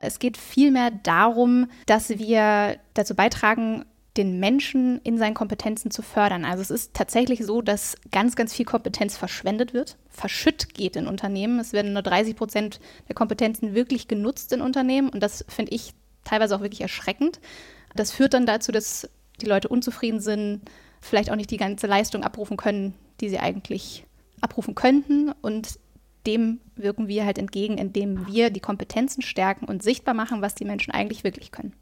Es geht vielmehr darum, dass wir dazu beitragen, den Menschen in seinen Kompetenzen zu fördern. Also es ist tatsächlich so, dass ganz, ganz viel Kompetenz verschwendet wird, verschütt geht in Unternehmen. Es werden nur 30 Prozent der Kompetenzen wirklich genutzt in Unternehmen und das finde ich teilweise auch wirklich erschreckend. Das führt dann dazu, dass die Leute unzufrieden sind, vielleicht auch nicht die ganze Leistung abrufen können, die sie eigentlich abrufen könnten und dem wirken wir halt entgegen, indem wir die Kompetenzen stärken und sichtbar machen, was die Menschen eigentlich wirklich können.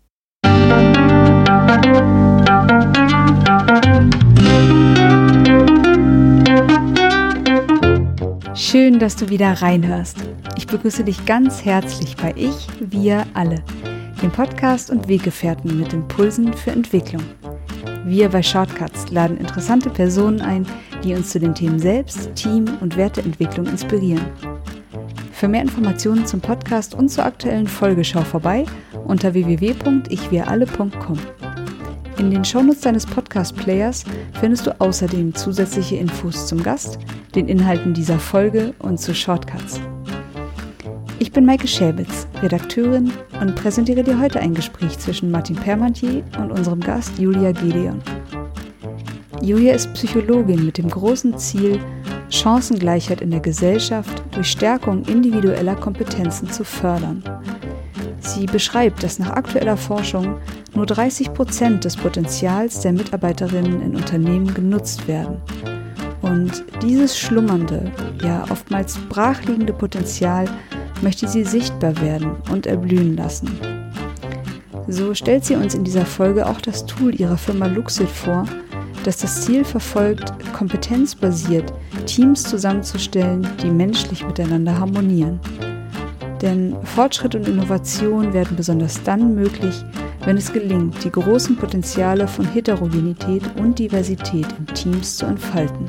Schön, dass du wieder reinhörst. Ich begrüße dich ganz herzlich bei Ich, Wir alle, dem Podcast und Weggefährten mit Impulsen für Entwicklung. Wir bei Shortcuts laden interessante Personen ein, die uns zu den Themen Selbst, Team und Werteentwicklung inspirieren. Für mehr Informationen zum Podcast und zur aktuellen Folge schau vorbei unter www.ichwiralle.com. In den Shownotes deines Podcast-Players findest du außerdem zusätzliche Infos zum Gast, den Inhalten dieser Folge und zu Shortcuts. Ich bin Maike Schäbitz, Redakteurin und präsentiere dir heute ein Gespräch zwischen Martin Permantier und unserem Gast Julia Gedeon. Julia ist Psychologin mit dem großen Ziel, Chancengleichheit in der Gesellschaft durch Stärkung individueller Kompetenzen zu fördern. Sie beschreibt, dass nach aktueller Forschung nur 30 Prozent des Potenzials der Mitarbeiterinnen in Unternehmen genutzt werden. Und dieses schlummernde, ja oftmals brachliegende Potenzial möchte sie sichtbar werden und erblühen lassen. So stellt sie uns in dieser Folge auch das Tool ihrer Firma Luxit vor, das das Ziel verfolgt, kompetenzbasiert Teams zusammenzustellen, die menschlich miteinander harmonieren. Denn Fortschritt und Innovation werden besonders dann möglich, wenn es gelingt, die großen Potenziale von Heterogenität und Diversität in Teams zu entfalten.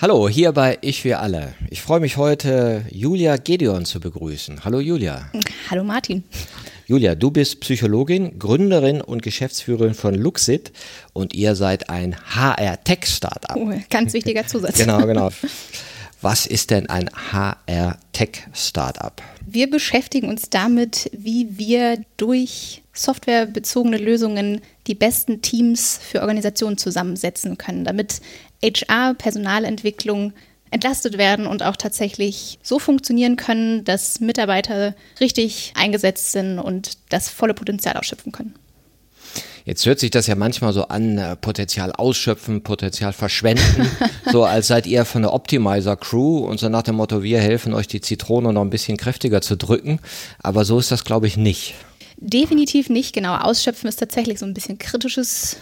Hallo, hier bei Ich wir alle. Ich freue mich heute, Julia Gedeon zu begrüßen. Hallo Julia. Hallo Martin. Julia, du bist Psychologin, Gründerin und Geschäftsführerin von Luxit und ihr seid ein HR-Tech-Startup. Oh, ganz wichtiger Zusatz. genau, genau. Was ist denn ein HR-Tech-Startup? Wir beschäftigen uns damit, wie wir durch softwarebezogene Lösungen die besten Teams für Organisationen zusammensetzen können, damit HR, Personalentwicklung entlastet werden und auch tatsächlich so funktionieren können, dass Mitarbeiter richtig eingesetzt sind und das volle Potenzial ausschöpfen können. Jetzt hört sich das ja manchmal so an, äh, Potenzial ausschöpfen, Potenzial verschwenden, so als seid ihr von der Optimizer Crew und so nach dem Motto, wir helfen euch die Zitrone noch ein bisschen kräftiger zu drücken, aber so ist das glaube ich nicht. Definitiv nicht, genau. Ausschöpfen ist tatsächlich so ein bisschen kritisches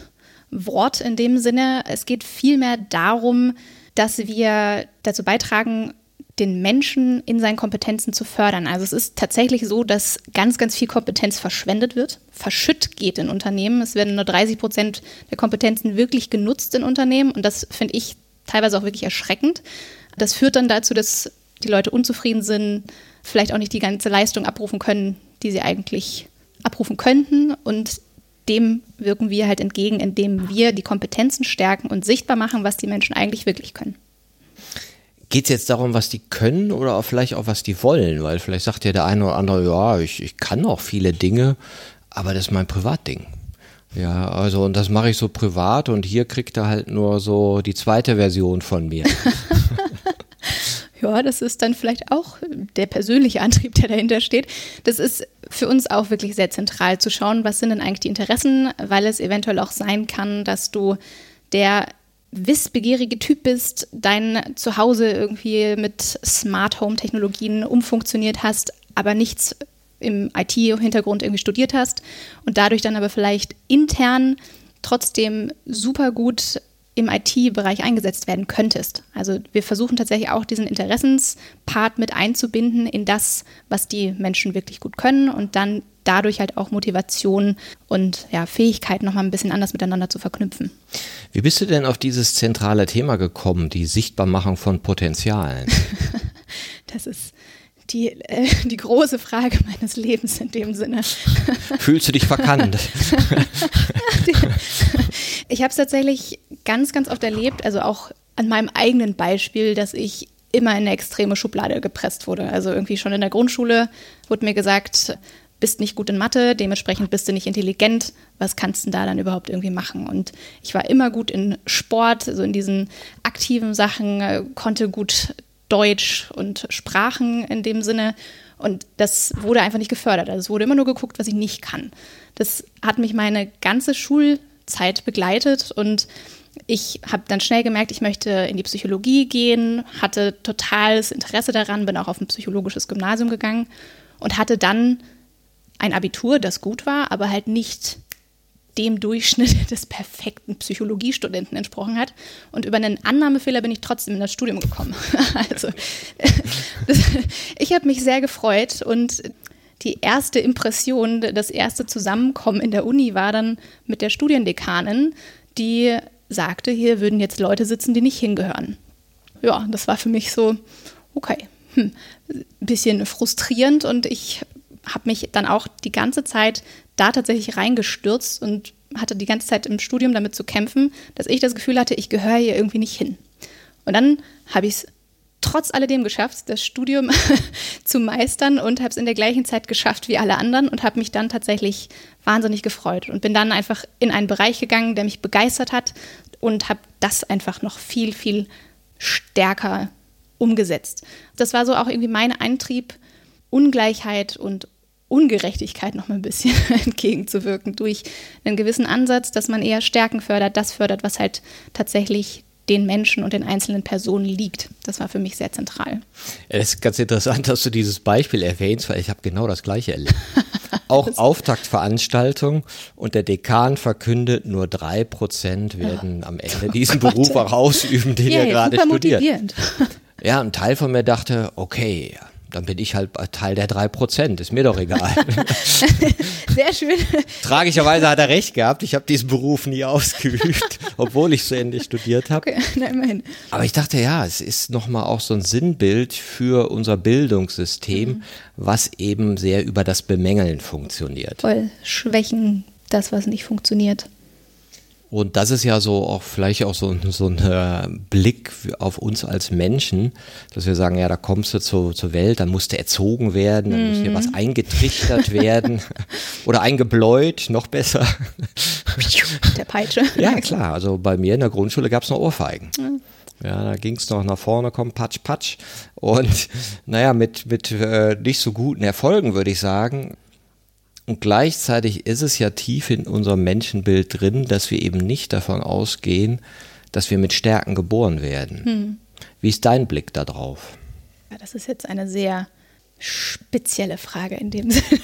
Wort in dem Sinne. Es geht vielmehr darum, dass wir dazu beitragen, den Menschen in seinen Kompetenzen zu fördern. Also es ist tatsächlich so, dass ganz, ganz viel Kompetenz verschwendet wird, verschütt geht in Unternehmen. Es werden nur 30 Prozent der Kompetenzen wirklich genutzt in Unternehmen und das finde ich teilweise auch wirklich erschreckend. Das führt dann dazu, dass die Leute unzufrieden sind, vielleicht auch nicht die ganze Leistung abrufen können, die sie eigentlich abrufen könnten und dem wirken wir halt entgegen, indem wir die Kompetenzen stärken und sichtbar machen, was die Menschen eigentlich wirklich können. Geht es jetzt darum, was die können oder auch vielleicht auch, was die wollen? Weil vielleicht sagt ja der eine oder andere, ja, ich, ich kann auch viele Dinge, aber das ist mein Privatding. Ja, also und das mache ich so privat und hier kriegt er halt nur so die zweite Version von mir. ja, das ist dann vielleicht auch der persönliche Antrieb, der dahinter steht. Das ist für uns auch wirklich sehr zentral zu schauen, was sind denn eigentlich die Interessen, weil es eventuell auch sein kann, dass du der wissbegierige Typ bist, dein Zuhause irgendwie mit Smart Home Technologien umfunktioniert hast, aber nichts im IT-Hintergrund irgendwie studiert hast und dadurch dann aber vielleicht intern trotzdem super gut im IT-Bereich eingesetzt werden könntest. Also wir versuchen tatsächlich auch diesen Interessenspart mit einzubinden in das, was die Menschen wirklich gut können und dann dadurch halt auch Motivation und ja, Fähigkeiten nochmal ein bisschen anders miteinander zu verknüpfen. Wie bist du denn auf dieses zentrale Thema gekommen, die Sichtbarmachung von Potenzialen? das ist die, äh, die große Frage meines Lebens in dem Sinne. Fühlst du dich verkannt? ich habe es tatsächlich ganz, ganz oft erlebt, also auch an meinem eigenen Beispiel, dass ich immer in eine extreme Schublade gepresst wurde. Also irgendwie schon in der Grundschule wurde mir gesagt, bist nicht gut in Mathe, dementsprechend bist du nicht intelligent, was kannst du da dann überhaupt irgendwie machen? Und ich war immer gut in Sport, so also in diesen aktiven Sachen, äh, konnte gut Deutsch und Sprachen in dem Sinne. Und das wurde einfach nicht gefördert. Also es wurde immer nur geguckt, was ich nicht kann. Das hat mich meine ganze Schulzeit begleitet und ich habe dann schnell gemerkt, ich möchte in die Psychologie gehen, hatte totales Interesse daran, bin auch auf ein psychologisches Gymnasium gegangen und hatte dann ein Abitur, das gut war, aber halt nicht dem Durchschnitt des perfekten Psychologiestudenten entsprochen hat. Und über einen Annahmefehler bin ich trotzdem in das Studium gekommen. also das, ich habe mich sehr gefreut und die erste Impression, das erste Zusammenkommen in der Uni war dann mit der Studiendekanin, die sagte, hier würden jetzt Leute sitzen, die nicht hingehören. Ja, das war für mich so, okay, hm, bisschen frustrierend und ich habe mich dann auch die ganze Zeit da tatsächlich reingestürzt und hatte die ganze Zeit im Studium damit zu kämpfen, dass ich das Gefühl hatte, ich gehöre hier irgendwie nicht hin. Und dann habe ich es trotz alledem geschafft, das Studium zu meistern und habe es in der gleichen Zeit geschafft wie alle anderen und habe mich dann tatsächlich wahnsinnig gefreut und bin dann einfach in einen Bereich gegangen, der mich begeistert hat und habe das einfach noch viel, viel stärker umgesetzt. Das war so auch irgendwie mein Eintrieb, Ungleichheit und Ungerechtigkeit noch mal ein bisschen entgegenzuwirken durch einen gewissen Ansatz, dass man eher Stärken fördert, das fördert, was halt tatsächlich den Menschen und den einzelnen Personen liegt. Das war für mich sehr zentral. Es ist ganz interessant, dass du dieses Beispiel erwähnst, weil ich habe genau das gleiche erlebt. Auch Auftaktveranstaltung und der Dekan verkündet, nur drei Prozent werden ja. am Ende diesen oh Beruf auch ausüben, den ja, er gerade studiert. Motivierend. Ja, ein Teil von mir dachte, okay, dann bin ich halt Teil der drei Prozent. Ist mir doch egal. Sehr schön. Tragischerweise hat er recht gehabt. Ich habe diesen Beruf nie ausgeübt, obwohl ich zu Ende studiert habe. Okay, na, immerhin. Aber ich dachte, ja, es ist nochmal auch so ein Sinnbild für unser Bildungssystem, mhm. was eben sehr über das Bemängeln funktioniert. Voll Schwächen, das, was nicht funktioniert. Und das ist ja so auch vielleicht auch so, so ein äh, Blick auf uns als Menschen, dass wir sagen, ja, da kommst du zu, zur Welt, dann musst du erzogen werden, dann muss dir was mhm. eingetrichtert werden oder eingebläut, noch besser. Der Peitsche. Ja, klar. Also bei mir in der Grundschule gab es noch Ohrfeigen. Ja, da ging es noch nach vorne, komm, patsch, patsch. Und naja, mit, mit äh, nicht so guten Erfolgen, würde ich sagen, und gleichzeitig ist es ja tief in unserem Menschenbild drin, dass wir eben nicht davon ausgehen, dass wir mit Stärken geboren werden. Hm. Wie ist dein Blick darauf? Ja, das ist jetzt eine sehr spezielle Frage in dem Sinne.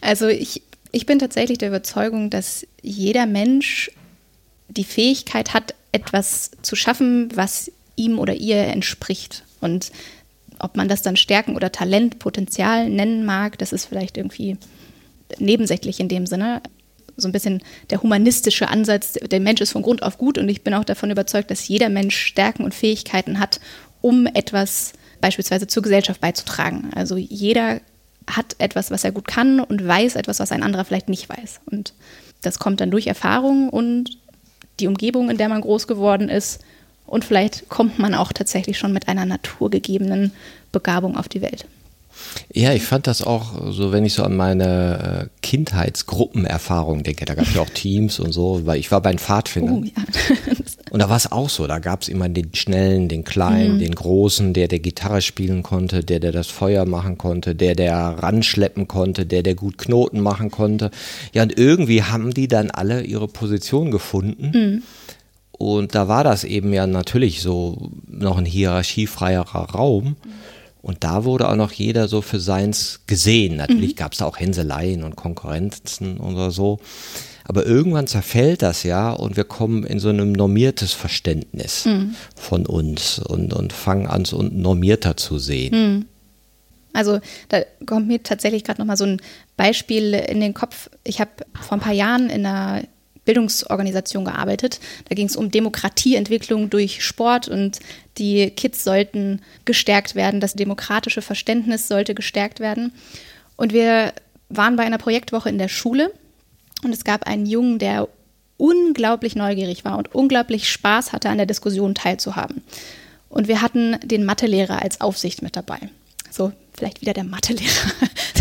Also ich, ich bin tatsächlich der Überzeugung, dass jeder Mensch die Fähigkeit hat, etwas zu schaffen, was ihm oder ihr entspricht. Und ob man das dann Stärken oder Talent, Potenzial nennen mag, das ist vielleicht irgendwie nebensächlich in dem Sinne. So ein bisschen der humanistische Ansatz, der Mensch ist von Grund auf gut und ich bin auch davon überzeugt, dass jeder Mensch Stärken und Fähigkeiten hat, um etwas beispielsweise zur Gesellschaft beizutragen. Also jeder hat etwas, was er gut kann und weiß etwas, was ein anderer vielleicht nicht weiß. Und das kommt dann durch Erfahrung und die Umgebung, in der man groß geworden ist. Und vielleicht kommt man auch tatsächlich schon mit einer naturgegebenen Begabung auf die Welt. Ja, ich fand das auch so, wenn ich so an meine äh, Kindheitsgruppenerfahrung denke, da gab es ja auch Teams und so, weil ich war bei den Pfadfindern. Oh, ja. und da war es auch so, da gab es immer den Schnellen, den Kleinen, mhm. den Großen, der der Gitarre spielen konnte, der der das Feuer machen konnte, der der ranschleppen konnte, der der gut Knoten machen konnte. Ja, und irgendwie haben die dann alle ihre Position gefunden. Mhm. Und da war das eben ja natürlich so noch ein hierarchiefreierer Raum. Mhm. Und da wurde auch noch jeder so für seins gesehen. Natürlich mhm. gab es da auch Hänseleien und Konkurrenzen oder so. Aber irgendwann zerfällt das ja und wir kommen in so ein normiertes Verständnis mhm. von uns und, und fangen an, so normierter zu sehen. Mhm. Also da kommt mir tatsächlich gerade nochmal so ein Beispiel in den Kopf. Ich habe vor ein paar Jahren in einer Bildungsorganisation gearbeitet. Da ging es um Demokratieentwicklung durch Sport und die Kids sollten gestärkt werden, das demokratische Verständnis sollte gestärkt werden. Und wir waren bei einer Projektwoche in der Schule und es gab einen Jungen, der unglaublich neugierig war und unglaublich Spaß hatte, an der Diskussion teilzuhaben. Und wir hatten den Mathelehrer als Aufsicht mit dabei. So, vielleicht wieder der Mathelehrer.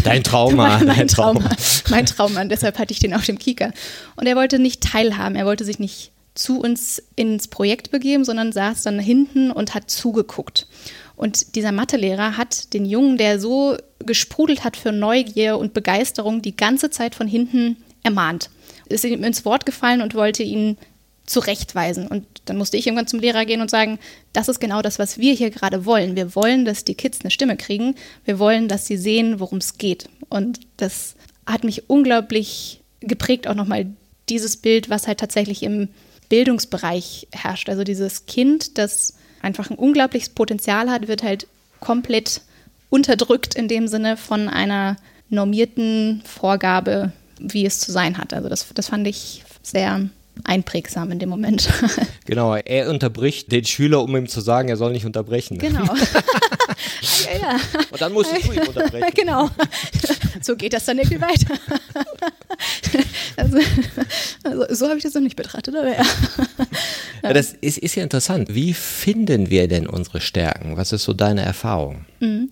Dein Trauma. mein, mein Trauma. Mein Trauma. deshalb hatte ich den auf dem Kieker. Und er wollte nicht teilhaben. Er wollte sich nicht zu uns ins Projekt begeben, sondern saß dann hinten und hat zugeguckt. Und dieser Mathelehrer hat den Jungen, der so gesprudelt hat für Neugier und Begeisterung, die ganze Zeit von hinten ermahnt. Ist ihm ins Wort gefallen und wollte ihn zurechtweisen. Und dann musste ich irgendwann zum Lehrer gehen und sagen, das ist genau das, was wir hier gerade wollen. Wir wollen, dass die Kids eine Stimme kriegen. Wir wollen, dass sie sehen, worum es geht. Und das hat mich unglaublich geprägt, auch nochmal dieses Bild, was halt tatsächlich im Bildungsbereich herrscht. Also dieses Kind, das einfach ein unglaubliches Potenzial hat, wird halt komplett unterdrückt in dem Sinne von einer normierten Vorgabe, wie es zu sein hat. Also das, das fand ich sehr einprägsam in dem Moment. Genau, er unterbricht den Schüler, um ihm zu sagen, er soll nicht unterbrechen. Genau. ja, ja. Und dann musst du ihn unterbrechen. Genau. So geht das dann irgendwie weiter. Also, also so habe ich das noch nicht betrachtet, aber ja. ja das ist, ist ja interessant. Wie finden wir denn unsere Stärken? Was ist so deine Erfahrung? Mhm.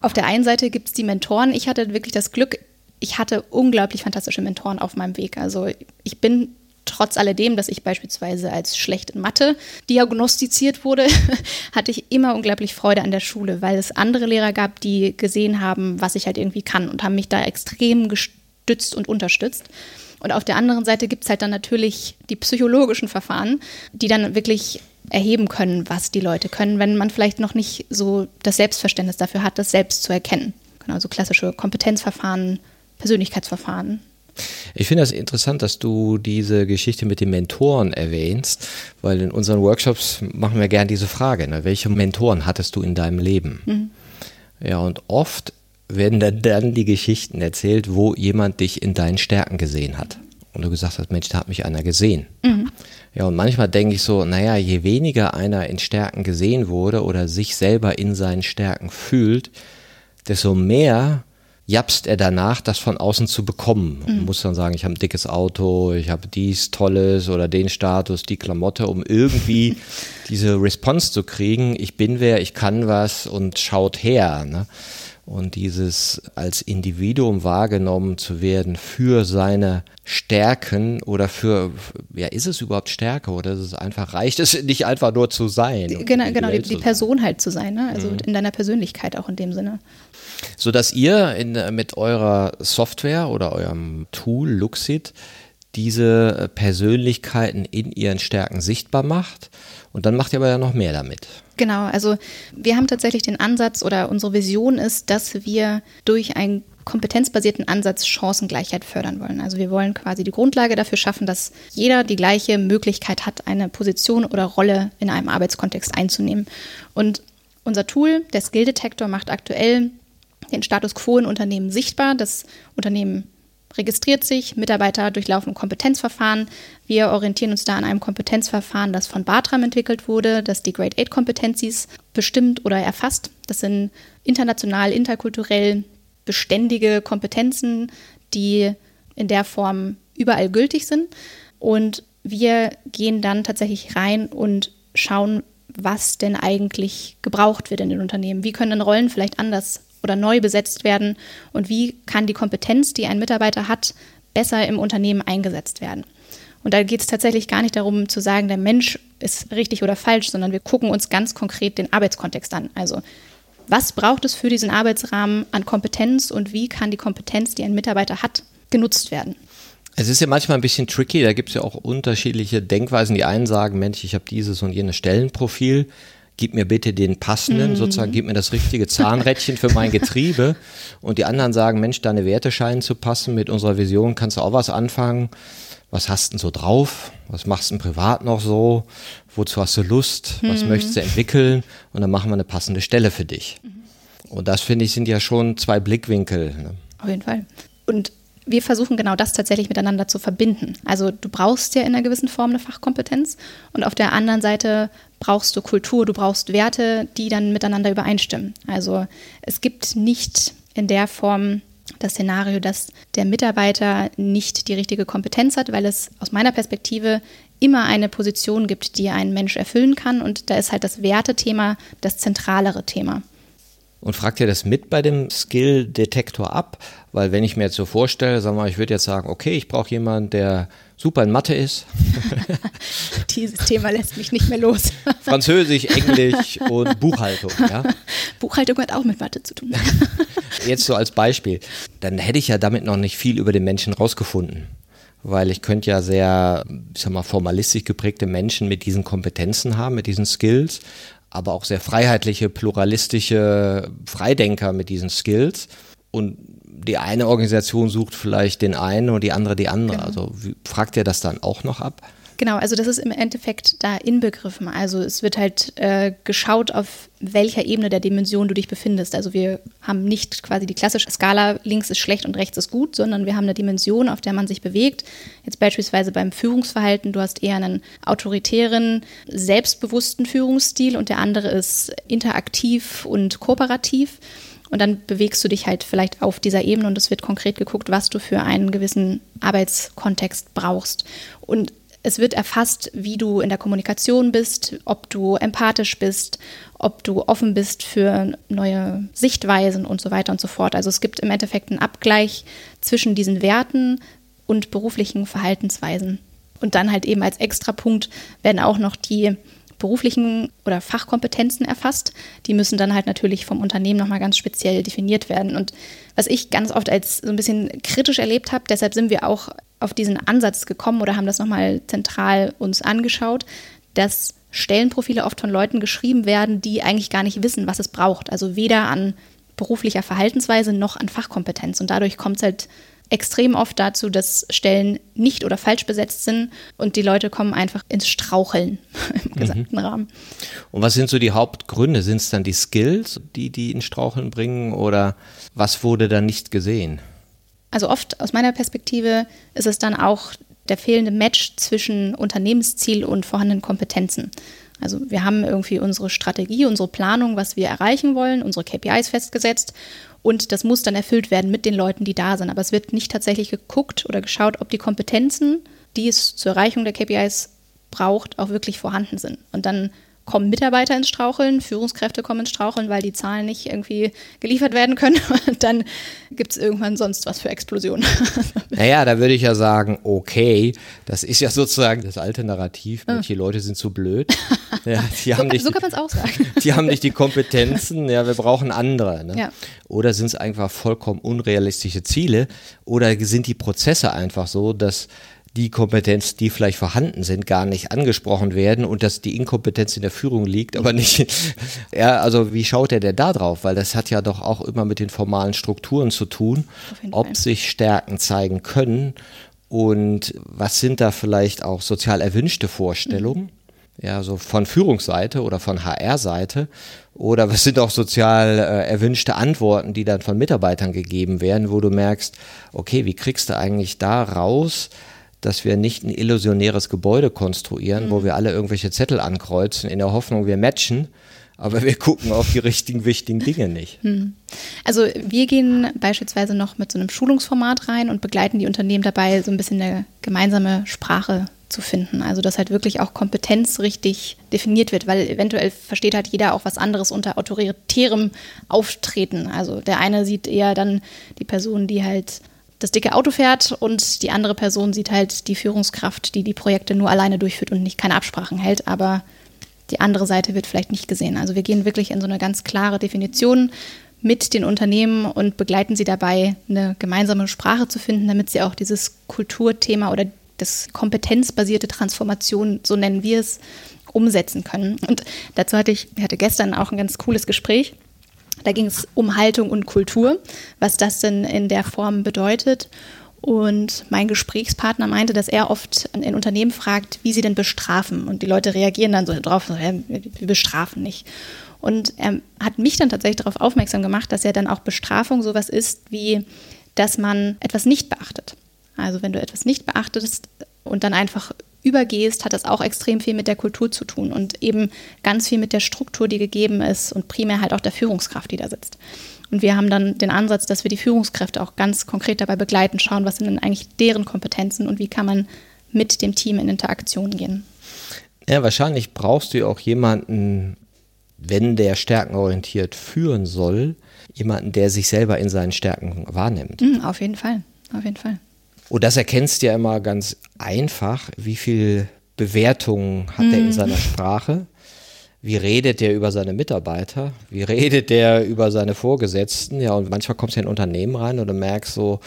Auf der einen Seite gibt es die Mentoren. Ich hatte wirklich das Glück, ich hatte unglaublich fantastische Mentoren auf meinem Weg. Also ich bin trotz alledem, dass ich beispielsweise als schlecht in Mathe diagnostiziert wurde, hatte ich immer unglaublich Freude an der Schule, weil es andere Lehrer gab, die gesehen haben, was ich halt irgendwie kann und haben mich da extrem gestützt und unterstützt. Und auf der anderen Seite gibt es halt dann natürlich die psychologischen Verfahren, die dann wirklich erheben können, was die Leute können, wenn man vielleicht noch nicht so das Selbstverständnis dafür hat, das selbst zu erkennen. Genau, so klassische Kompetenzverfahren, Persönlichkeitsverfahren. Ich finde das interessant, dass du diese Geschichte mit den Mentoren erwähnst, weil in unseren Workshops machen wir gerne diese Frage, ne? welche Mentoren hattest du in deinem Leben? Mhm. Ja, und oft werden dann, dann die Geschichten erzählt, wo jemand dich in deinen Stärken gesehen hat. Und du gesagt hast, Mensch, da hat mich einer gesehen. Mhm. Ja, und manchmal denke ich so, naja, je weniger einer in Stärken gesehen wurde oder sich selber in seinen Stärken fühlt, desto mehr japst er danach, das von außen zu bekommen. Mhm. Muss dann sagen, ich habe ein dickes Auto, ich habe dies Tolles oder den Status, die Klamotte, um irgendwie diese Response zu kriegen. Ich bin wer, ich kann was und schaut her. Ne? Und dieses als Individuum wahrgenommen zu werden für seine Stärken oder für, ja, ist es überhaupt Stärke oder ist es einfach, reicht es nicht einfach nur zu sein? Genau, genau, die, die Person halt zu sein, ne? also mhm. in deiner Persönlichkeit auch in dem Sinne so dass ihr in, mit eurer Software oder eurem Tool Luxit diese Persönlichkeiten in ihren Stärken sichtbar macht. Und dann macht ihr aber ja noch mehr damit. Genau, also wir haben tatsächlich den Ansatz oder unsere Vision ist, dass wir durch einen kompetenzbasierten Ansatz Chancengleichheit fördern wollen. Also wir wollen quasi die Grundlage dafür schaffen, dass jeder die gleiche Möglichkeit hat, eine Position oder Rolle in einem Arbeitskontext einzunehmen. Und unser Tool, der Skill Detector, macht aktuell den Status quo in Unternehmen sichtbar. Das Unternehmen registriert sich, Mitarbeiter durchlaufen Kompetenzverfahren. Wir orientieren uns da an einem Kompetenzverfahren, das von Bartram entwickelt wurde, das die Grade 8 Kompetencies bestimmt oder erfasst. Das sind international, interkulturell beständige Kompetenzen, die in der Form überall gültig sind. Und wir gehen dann tatsächlich rein und schauen, was denn eigentlich gebraucht wird in den Unternehmen. Wie können Rollen vielleicht anders oder neu besetzt werden und wie kann die Kompetenz, die ein Mitarbeiter hat, besser im Unternehmen eingesetzt werden. Und da geht es tatsächlich gar nicht darum zu sagen, der Mensch ist richtig oder falsch, sondern wir gucken uns ganz konkret den Arbeitskontext an. Also was braucht es für diesen Arbeitsrahmen an Kompetenz und wie kann die Kompetenz, die ein Mitarbeiter hat, genutzt werden? Es ist ja manchmal ein bisschen tricky, da gibt es ja auch unterschiedliche Denkweisen. Die einen sagen, Mensch, ich habe dieses und jenes Stellenprofil, gib mir bitte den passenden, mhm. sozusagen, gib mir das richtige Zahnrädchen für mein Getriebe. Und die anderen sagen, Mensch, deine Werte scheinen zu passen, mit unserer Vision kannst du auch was anfangen. Was hast du denn so drauf? Was machst du privat noch so? Wozu hast du Lust? Was mhm. möchtest du entwickeln? Und dann machen wir eine passende Stelle für dich. Mhm. Und das finde ich sind ja schon zwei Blickwinkel. Ne? Auf jeden Fall. Und wir versuchen genau das tatsächlich miteinander zu verbinden. Also du brauchst ja in einer gewissen Form eine Fachkompetenz und auf der anderen Seite brauchst du Kultur, du brauchst Werte, die dann miteinander übereinstimmen. Also es gibt nicht in der Form das Szenario, dass der Mitarbeiter nicht die richtige Kompetenz hat, weil es aus meiner Perspektive immer eine Position gibt, die ein Mensch erfüllen kann und da ist halt das Wertethema das zentralere Thema. Und fragt ihr das mit bei dem Skill-Detektor ab? Weil wenn ich mir jetzt so vorstelle, sagen wir mal, ich würde jetzt sagen, okay, ich brauche jemanden, der super in Mathe ist. Dieses Thema lässt mich nicht mehr los. Französisch, Englisch und Buchhaltung. Ja? Buchhaltung hat auch mit Mathe zu tun. Jetzt so als Beispiel. Dann hätte ich ja damit noch nicht viel über den Menschen rausgefunden weil ich könnte ja sehr, ich sag mal, formalistisch geprägte Menschen mit diesen Kompetenzen haben, mit diesen Skills aber auch sehr freiheitliche, pluralistische Freidenker mit diesen Skills. Und die eine Organisation sucht vielleicht den einen und die andere die andere. Genau. Also wie, fragt ihr das dann auch noch ab? Genau, also das ist im Endeffekt da inbegriffen. Also es wird halt äh, geschaut, auf welcher Ebene der Dimension du dich befindest. Also wir haben nicht quasi die klassische Skala, links ist schlecht und rechts ist gut, sondern wir haben eine Dimension, auf der man sich bewegt. Jetzt beispielsweise beim Führungsverhalten, du hast eher einen autoritären, selbstbewussten Führungsstil und der andere ist interaktiv und kooperativ. Und dann bewegst du dich halt vielleicht auf dieser Ebene und es wird konkret geguckt, was du für einen gewissen Arbeitskontext brauchst. Und es wird erfasst, wie du in der Kommunikation bist, ob du empathisch bist, ob du offen bist für neue Sichtweisen und so weiter und so fort. Also es gibt im Endeffekt einen Abgleich zwischen diesen Werten und beruflichen Verhaltensweisen. Und dann halt eben als Extrapunkt werden auch noch die beruflichen oder Fachkompetenzen erfasst. Die müssen dann halt natürlich vom Unternehmen nochmal ganz speziell definiert werden. Und was ich ganz oft als so ein bisschen kritisch erlebt habe, deshalb sind wir auch auf diesen Ansatz gekommen oder haben das nochmal zentral uns angeschaut, dass Stellenprofile oft von Leuten geschrieben werden, die eigentlich gar nicht wissen, was es braucht. Also weder an beruflicher Verhaltensweise noch an Fachkompetenz. Und dadurch kommt es halt extrem oft dazu, dass Stellen nicht oder falsch besetzt sind und die Leute kommen einfach ins Straucheln im mhm. gesamten mhm. Rahmen. Und was sind so die Hauptgründe? Sind es dann die Skills, die die ins Straucheln bringen oder was wurde da nicht gesehen? Also oft aus meiner Perspektive ist es dann auch der fehlende Match zwischen Unternehmensziel und vorhandenen Kompetenzen. Also wir haben irgendwie unsere Strategie, unsere Planung, was wir erreichen wollen, unsere KPIs festgesetzt und das muss dann erfüllt werden mit den Leuten, die da sind. Aber es wird nicht tatsächlich geguckt oder geschaut, ob die Kompetenzen, die es zur Erreichung der KPIs braucht, auch wirklich vorhanden sind. Und dann kommen Mitarbeiter ins Straucheln, Führungskräfte kommen ins Straucheln, weil die Zahlen nicht irgendwie geliefert werden können. Und dann gibt es irgendwann sonst was für Explosionen. Naja, da würde ich ja sagen, okay, das ist ja sozusagen das alte Narrativ, manche ja. Leute sind zu blöd. Ja, die so, haben nicht, so kann man es auch sagen. Die haben nicht die Kompetenzen, ja, wir brauchen andere. Ne? Ja. Oder sind es einfach vollkommen unrealistische Ziele? Oder sind die Prozesse einfach so, dass die Kompetenz, die vielleicht vorhanden sind, gar nicht angesprochen werden und dass die Inkompetenz in der Führung liegt, aber nicht. ja, also wie schaut er denn da drauf? Weil das hat ja doch auch immer mit den formalen Strukturen zu tun, ob Fall. sich Stärken zeigen können und was sind da vielleicht auch sozial erwünschte Vorstellungen? Mhm. Ja, so von Führungsseite oder von HR-Seite. Oder was sind auch sozial äh, erwünschte Antworten, die dann von Mitarbeitern gegeben werden, wo du merkst, okay, wie kriegst du eigentlich da raus, dass wir nicht ein illusionäres Gebäude konstruieren, mhm. wo wir alle irgendwelche Zettel ankreuzen, in der Hoffnung, wir matchen. Aber wir gucken auf die richtigen, wichtigen Dinge nicht. Mhm. Also wir gehen beispielsweise noch mit so einem Schulungsformat rein und begleiten die Unternehmen dabei, so ein bisschen eine gemeinsame Sprache zu finden. Also dass halt wirklich auch Kompetenz richtig definiert wird, weil eventuell versteht halt jeder auch was anderes unter autoritärem Auftreten. Also der eine sieht eher dann die Person, die halt das dicke Auto fährt und die andere Person sieht halt die Führungskraft, die die Projekte nur alleine durchführt und nicht keine Absprachen hält, aber die andere Seite wird vielleicht nicht gesehen. Also wir gehen wirklich in so eine ganz klare Definition mit den Unternehmen und begleiten sie dabei, eine gemeinsame Sprache zu finden, damit sie auch dieses Kulturthema oder das kompetenzbasierte Transformation, so nennen wir es, umsetzen können. Und dazu hatte ich, ich hatte gestern auch ein ganz cooles Gespräch. Da ging es um Haltung und Kultur, was das denn in der Form bedeutet. Und mein Gesprächspartner meinte, dass er oft in Unternehmen fragt, wie sie denn bestrafen. Und die Leute reagieren dann so drauf, wir bestrafen nicht. Und er hat mich dann tatsächlich darauf aufmerksam gemacht, dass ja dann auch Bestrafung sowas ist, wie dass man etwas nicht beachtet. Also wenn du etwas nicht beachtest und dann einfach übergehst, hat das auch extrem viel mit der Kultur zu tun und eben ganz viel mit der Struktur, die gegeben ist und primär halt auch der Führungskraft, die da sitzt. Und wir haben dann den Ansatz, dass wir die Führungskräfte auch ganz konkret dabei begleiten, schauen, was sind denn eigentlich deren Kompetenzen und wie kann man mit dem Team in Interaktion gehen. Ja, wahrscheinlich brauchst du auch jemanden, wenn der stärkenorientiert führen soll, jemanden, der sich selber in seinen Stärken wahrnimmt. Mhm, auf jeden Fall, auf jeden Fall. Und das erkennst du ja immer ganz einfach, wie viel Bewertungen hat mhm. er in seiner Sprache. Wie redet der über seine Mitarbeiter? Wie redet der über seine Vorgesetzten? Ja, und manchmal kommst du in ein Unternehmen rein und du merkst so,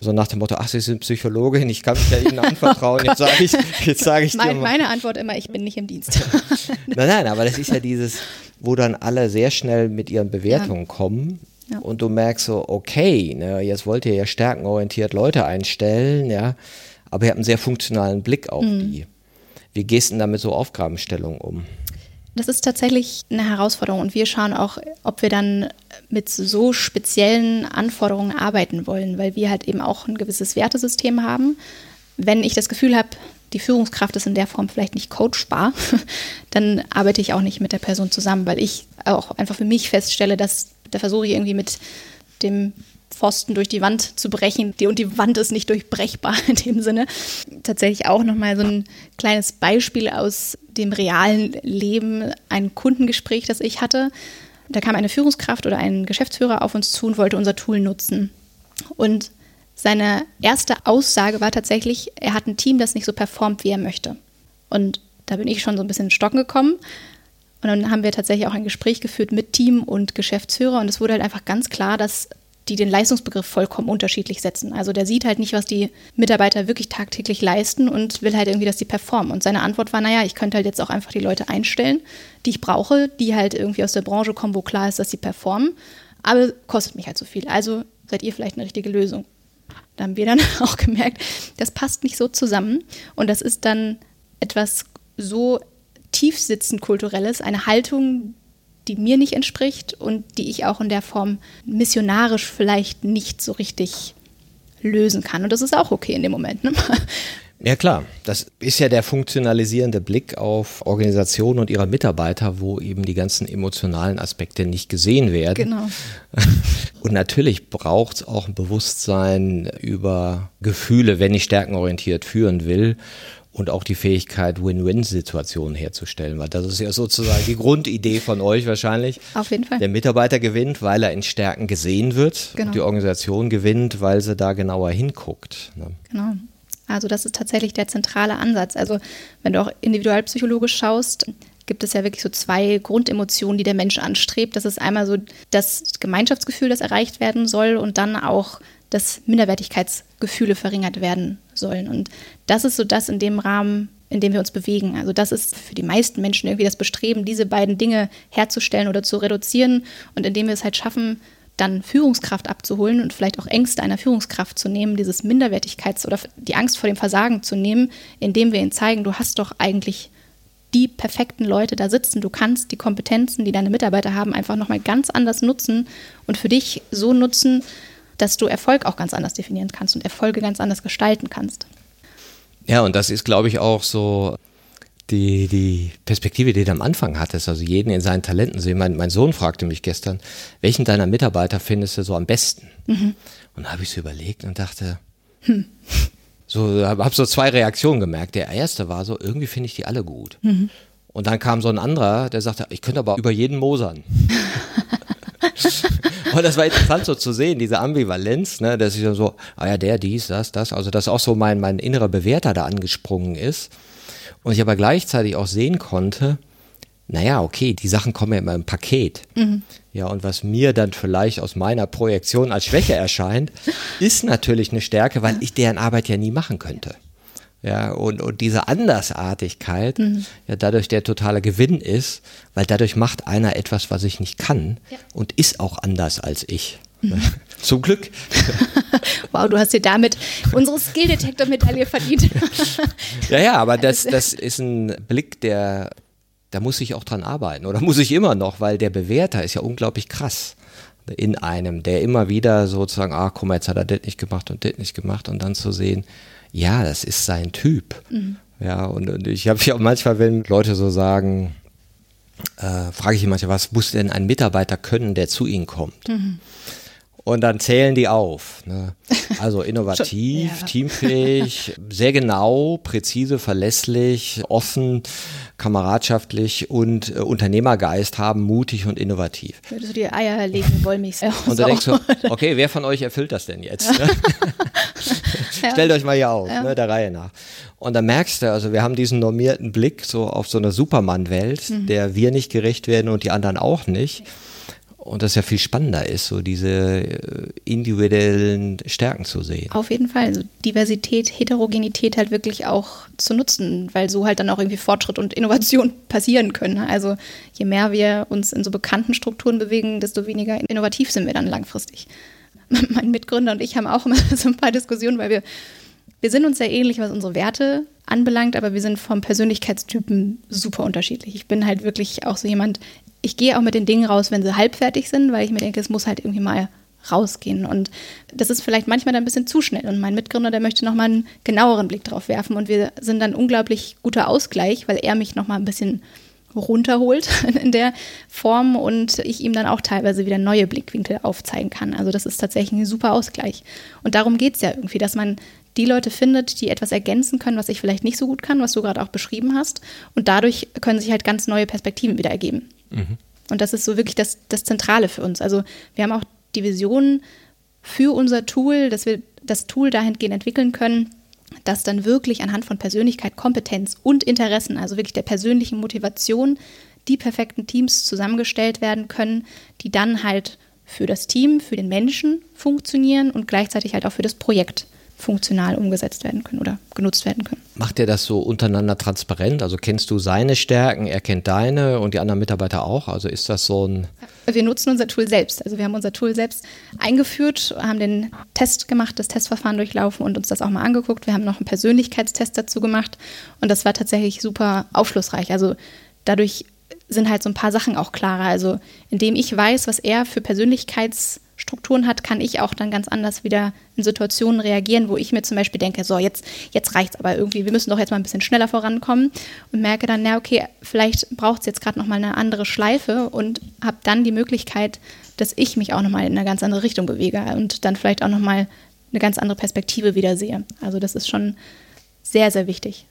so nach dem Motto, ach, Sie sind Psychologin, ich kann mich ja Ihnen anvertrauen. Jetzt sage ich, jetzt sage ich mein, Meine Antwort immer, ich bin nicht im Dienst. nein, nein, aber das ist ja dieses, wo dann alle sehr schnell mit ihren Bewertungen ja. kommen. Ja. Und du merkst so, okay, ne, jetzt wollt ihr ja stärkenorientiert Leute einstellen, ja, aber ihr habt einen sehr funktionalen Blick auf mhm. die. Wie gehst du denn damit so Aufgabenstellungen um? Das ist tatsächlich eine Herausforderung und wir schauen auch, ob wir dann mit so speziellen Anforderungen arbeiten wollen, weil wir halt eben auch ein gewisses Wertesystem haben. Wenn ich das Gefühl habe, die Führungskraft ist in der Form vielleicht nicht coachbar, dann arbeite ich auch nicht mit der Person zusammen, weil ich auch einfach für mich feststelle, dass da versuche ich irgendwie mit dem Pfosten durch die Wand zu brechen. Die, und die Wand ist nicht durchbrechbar in dem Sinne. Tatsächlich auch nochmal so ein kleines Beispiel aus dem realen Leben, ein Kundengespräch, das ich hatte. Da kam eine Führungskraft oder ein Geschäftsführer auf uns zu und wollte unser Tool nutzen. Und seine erste Aussage war tatsächlich, er hat ein Team, das nicht so performt, wie er möchte. Und da bin ich schon so ein bisschen in Stocken gekommen. Und dann haben wir tatsächlich auch ein Gespräch geführt mit Team und Geschäftsführer. Und es wurde halt einfach ganz klar, dass die den Leistungsbegriff vollkommen unterschiedlich setzen. Also der sieht halt nicht, was die Mitarbeiter wirklich tagtäglich leisten und will halt irgendwie, dass die performen. Und seine Antwort war, naja, ich könnte halt jetzt auch einfach die Leute einstellen, die ich brauche, die halt irgendwie aus der Branche kommen, wo klar ist, dass sie performen, aber kostet mich halt so viel. Also seid ihr vielleicht eine richtige Lösung. Da haben wir dann auch gemerkt, das passt nicht so zusammen. Und das ist dann etwas so tiefsitzend kulturelles, eine Haltung, die mir nicht entspricht und die ich auch in der Form missionarisch vielleicht nicht so richtig lösen kann. Und das ist auch okay in dem Moment. Ne? Ja klar, das ist ja der funktionalisierende Blick auf Organisationen und ihre Mitarbeiter, wo eben die ganzen emotionalen Aspekte nicht gesehen werden. Genau. Und natürlich braucht es auch ein Bewusstsein über Gefühle, wenn ich stärkenorientiert führen will und auch die Fähigkeit, Win-Win-Situationen herzustellen, weil das ist ja sozusagen die Grundidee von euch wahrscheinlich. Auf jeden Fall. Der Mitarbeiter gewinnt, weil er in Stärken gesehen wird genau. und die Organisation gewinnt, weil sie da genauer hinguckt. Ne? Genau. Also das ist tatsächlich der zentrale Ansatz. Also wenn du auch individualpsychologisch schaust, gibt es ja wirklich so zwei Grundemotionen, die der Mensch anstrebt. Das ist einmal so das Gemeinschaftsgefühl, das erreicht werden soll und dann auch dass Minderwertigkeitsgefühle verringert werden sollen. Und das ist so das in dem Rahmen, in dem wir uns bewegen. Also das ist für die meisten Menschen irgendwie das Bestreben, diese beiden Dinge herzustellen oder zu reduzieren. Und indem wir es halt schaffen, dann Führungskraft abzuholen und vielleicht auch Ängste einer Führungskraft zu nehmen, dieses Minderwertigkeits- oder die Angst vor dem Versagen zu nehmen, indem wir ihnen zeigen, du hast doch eigentlich die perfekten Leute da sitzen. Du kannst die Kompetenzen, die deine Mitarbeiter haben, einfach nochmal ganz anders nutzen und für dich so nutzen, dass du Erfolg auch ganz anders definieren kannst und Erfolge ganz anders gestalten kannst. Ja, und das ist, glaube ich, auch so die, die Perspektive, die du am Anfang hattest, also jeden in seinen Talenten sehen. Mein, mein Sohn fragte mich gestern, welchen deiner Mitarbeiter findest du so am besten? Mhm. Und da habe ich so überlegt und dachte, hm. so habe hab so zwei Reaktionen gemerkt. Der erste war so, irgendwie finde ich die alle gut. Mhm. Und dann kam so ein anderer, der sagte, ich könnte aber über jeden mosern. Und das war interessant so zu sehen, diese Ambivalenz, ne, dass ich so, ah ja, der, dies, das, das, also dass auch so mein, mein innerer Bewerter da angesprungen ist. Und ich aber gleichzeitig auch sehen konnte, naja, okay, die Sachen kommen ja immer im Paket. Mhm. Ja, und was mir dann vielleicht aus meiner Projektion als Schwäche erscheint, ist natürlich eine Stärke, weil ich deren Arbeit ja nie machen könnte. Ja, und, und diese Andersartigkeit, mhm. ja, dadurch der totale Gewinn ist, weil dadurch macht einer etwas, was ich nicht kann ja. und ist auch anders als ich. Mhm. Zum Glück. wow, du hast dir damit unsere Skill-Detektor-Medaille verdient. ja, ja, aber das, das ist ein Blick, der, da muss ich auch dran arbeiten oder muss ich immer noch, weil der Bewerter ist ja unglaublich krass in einem, der immer wieder sozusagen, ah, guck mal, jetzt hat er das nicht gemacht und das nicht gemacht und dann zu sehen, ja, das ist sein Typ. Mhm. Ja, und, und ich habe ja auch manchmal, wenn Leute so sagen, äh, frage ich manchmal, was muss denn ein Mitarbeiter können, der zu ihnen kommt? Mhm. Und dann zählen die auf. Ne? Also innovativ, ja. teamfähig, sehr genau, präzise, verlässlich, offen, kameradschaftlich und äh, Unternehmergeist haben, mutig und innovativ. Würdest du die Eier legen, Wollmilchs Und da denkst du, okay, wer von euch erfüllt das denn jetzt? Ne? ja. Stellt euch mal hier auf, ja. ne, der Reihe nach. Und dann merkst du, also wir haben diesen normierten Blick so auf so eine Superman-Welt, mhm. der wir nicht gerecht werden und die anderen auch nicht. Und das ja viel spannender ist, so diese äh, individuellen Stärken zu sehen. Auf jeden Fall. Also Diversität, Heterogenität halt wirklich auch zu nutzen, weil so halt dann auch irgendwie Fortschritt und Innovation passieren können. Also je mehr wir uns in so bekannten Strukturen bewegen, desto weniger innovativ sind wir dann langfristig. Mein Mitgründer und ich haben auch immer so ein paar Diskussionen, weil wir, wir sind uns sehr ähnlich, was unsere Werte anbelangt, aber wir sind vom Persönlichkeitstypen super unterschiedlich. Ich bin halt wirklich auch so jemand, ich gehe auch mit den Dingen raus, wenn sie halbfertig sind, weil ich mir denke, es muss halt irgendwie mal rausgehen. Und das ist vielleicht manchmal dann ein bisschen zu schnell. Und mein Mitgründer, der möchte nochmal einen genaueren Blick drauf werfen. Und wir sind dann unglaublich guter Ausgleich, weil er mich nochmal ein bisschen runterholt in der Form und ich ihm dann auch teilweise wieder neue Blickwinkel aufzeigen kann. Also das ist tatsächlich ein super Ausgleich. Und darum geht es ja irgendwie, dass man die Leute findet, die etwas ergänzen können, was ich vielleicht nicht so gut kann, was du gerade auch beschrieben hast. Und dadurch können sich halt ganz neue Perspektiven wieder ergeben. Mhm. Und das ist so wirklich das, das Zentrale für uns. Also wir haben auch die Vision für unser Tool, dass wir das Tool dahingehend entwickeln können, dass dann wirklich anhand von Persönlichkeit, Kompetenz und Interessen, also wirklich der persönlichen Motivation, die perfekten Teams zusammengestellt werden können, die dann halt für das Team, für den Menschen funktionieren und gleichzeitig halt auch für das Projekt funktional umgesetzt werden können oder genutzt werden können. Macht er das so untereinander transparent? Also kennst du seine Stärken, er kennt deine und die anderen Mitarbeiter auch? Also ist das so ein. Wir nutzen unser Tool selbst. Also wir haben unser Tool selbst eingeführt, haben den Test gemacht, das Testverfahren durchlaufen und uns das auch mal angeguckt. Wir haben noch einen Persönlichkeitstest dazu gemacht und das war tatsächlich super aufschlussreich. Also dadurch sind halt so ein paar Sachen auch klarer. Also indem ich weiß, was er für Persönlichkeits Strukturen hat, kann ich auch dann ganz anders wieder in Situationen reagieren, wo ich mir zum Beispiel denke, so jetzt, jetzt reicht es aber irgendwie, wir müssen doch jetzt mal ein bisschen schneller vorankommen und merke dann, na okay, vielleicht braucht es jetzt gerade nochmal eine andere Schleife und habe dann die Möglichkeit, dass ich mich auch nochmal in eine ganz andere Richtung bewege und dann vielleicht auch nochmal eine ganz andere Perspektive wieder sehe. Also das ist schon sehr, sehr wichtig.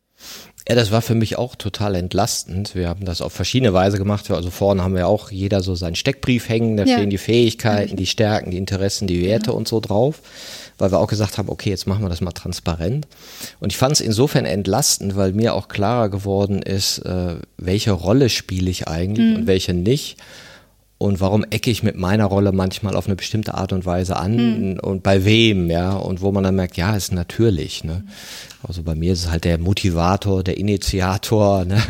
Ja, das war für mich auch total entlastend. Wir haben das auf verschiedene Weise gemacht. Also vorne haben wir auch jeder so seinen Steckbrief hängen. Da ja. stehen die Fähigkeiten, die Stärken, die Interessen, die Werte ja. und so drauf. Weil wir auch gesagt haben, okay, jetzt machen wir das mal transparent. Und ich fand es insofern entlastend, weil mir auch klarer geworden ist, äh, welche Rolle spiele ich eigentlich mhm. und welche nicht und warum ecke ich mit meiner Rolle manchmal auf eine bestimmte Art und Weise an mhm. und bei wem, ja, und wo man dann merkt, ja, ist natürlich, ne? Also bei mir ist es halt der Motivator, der Initiator, ne?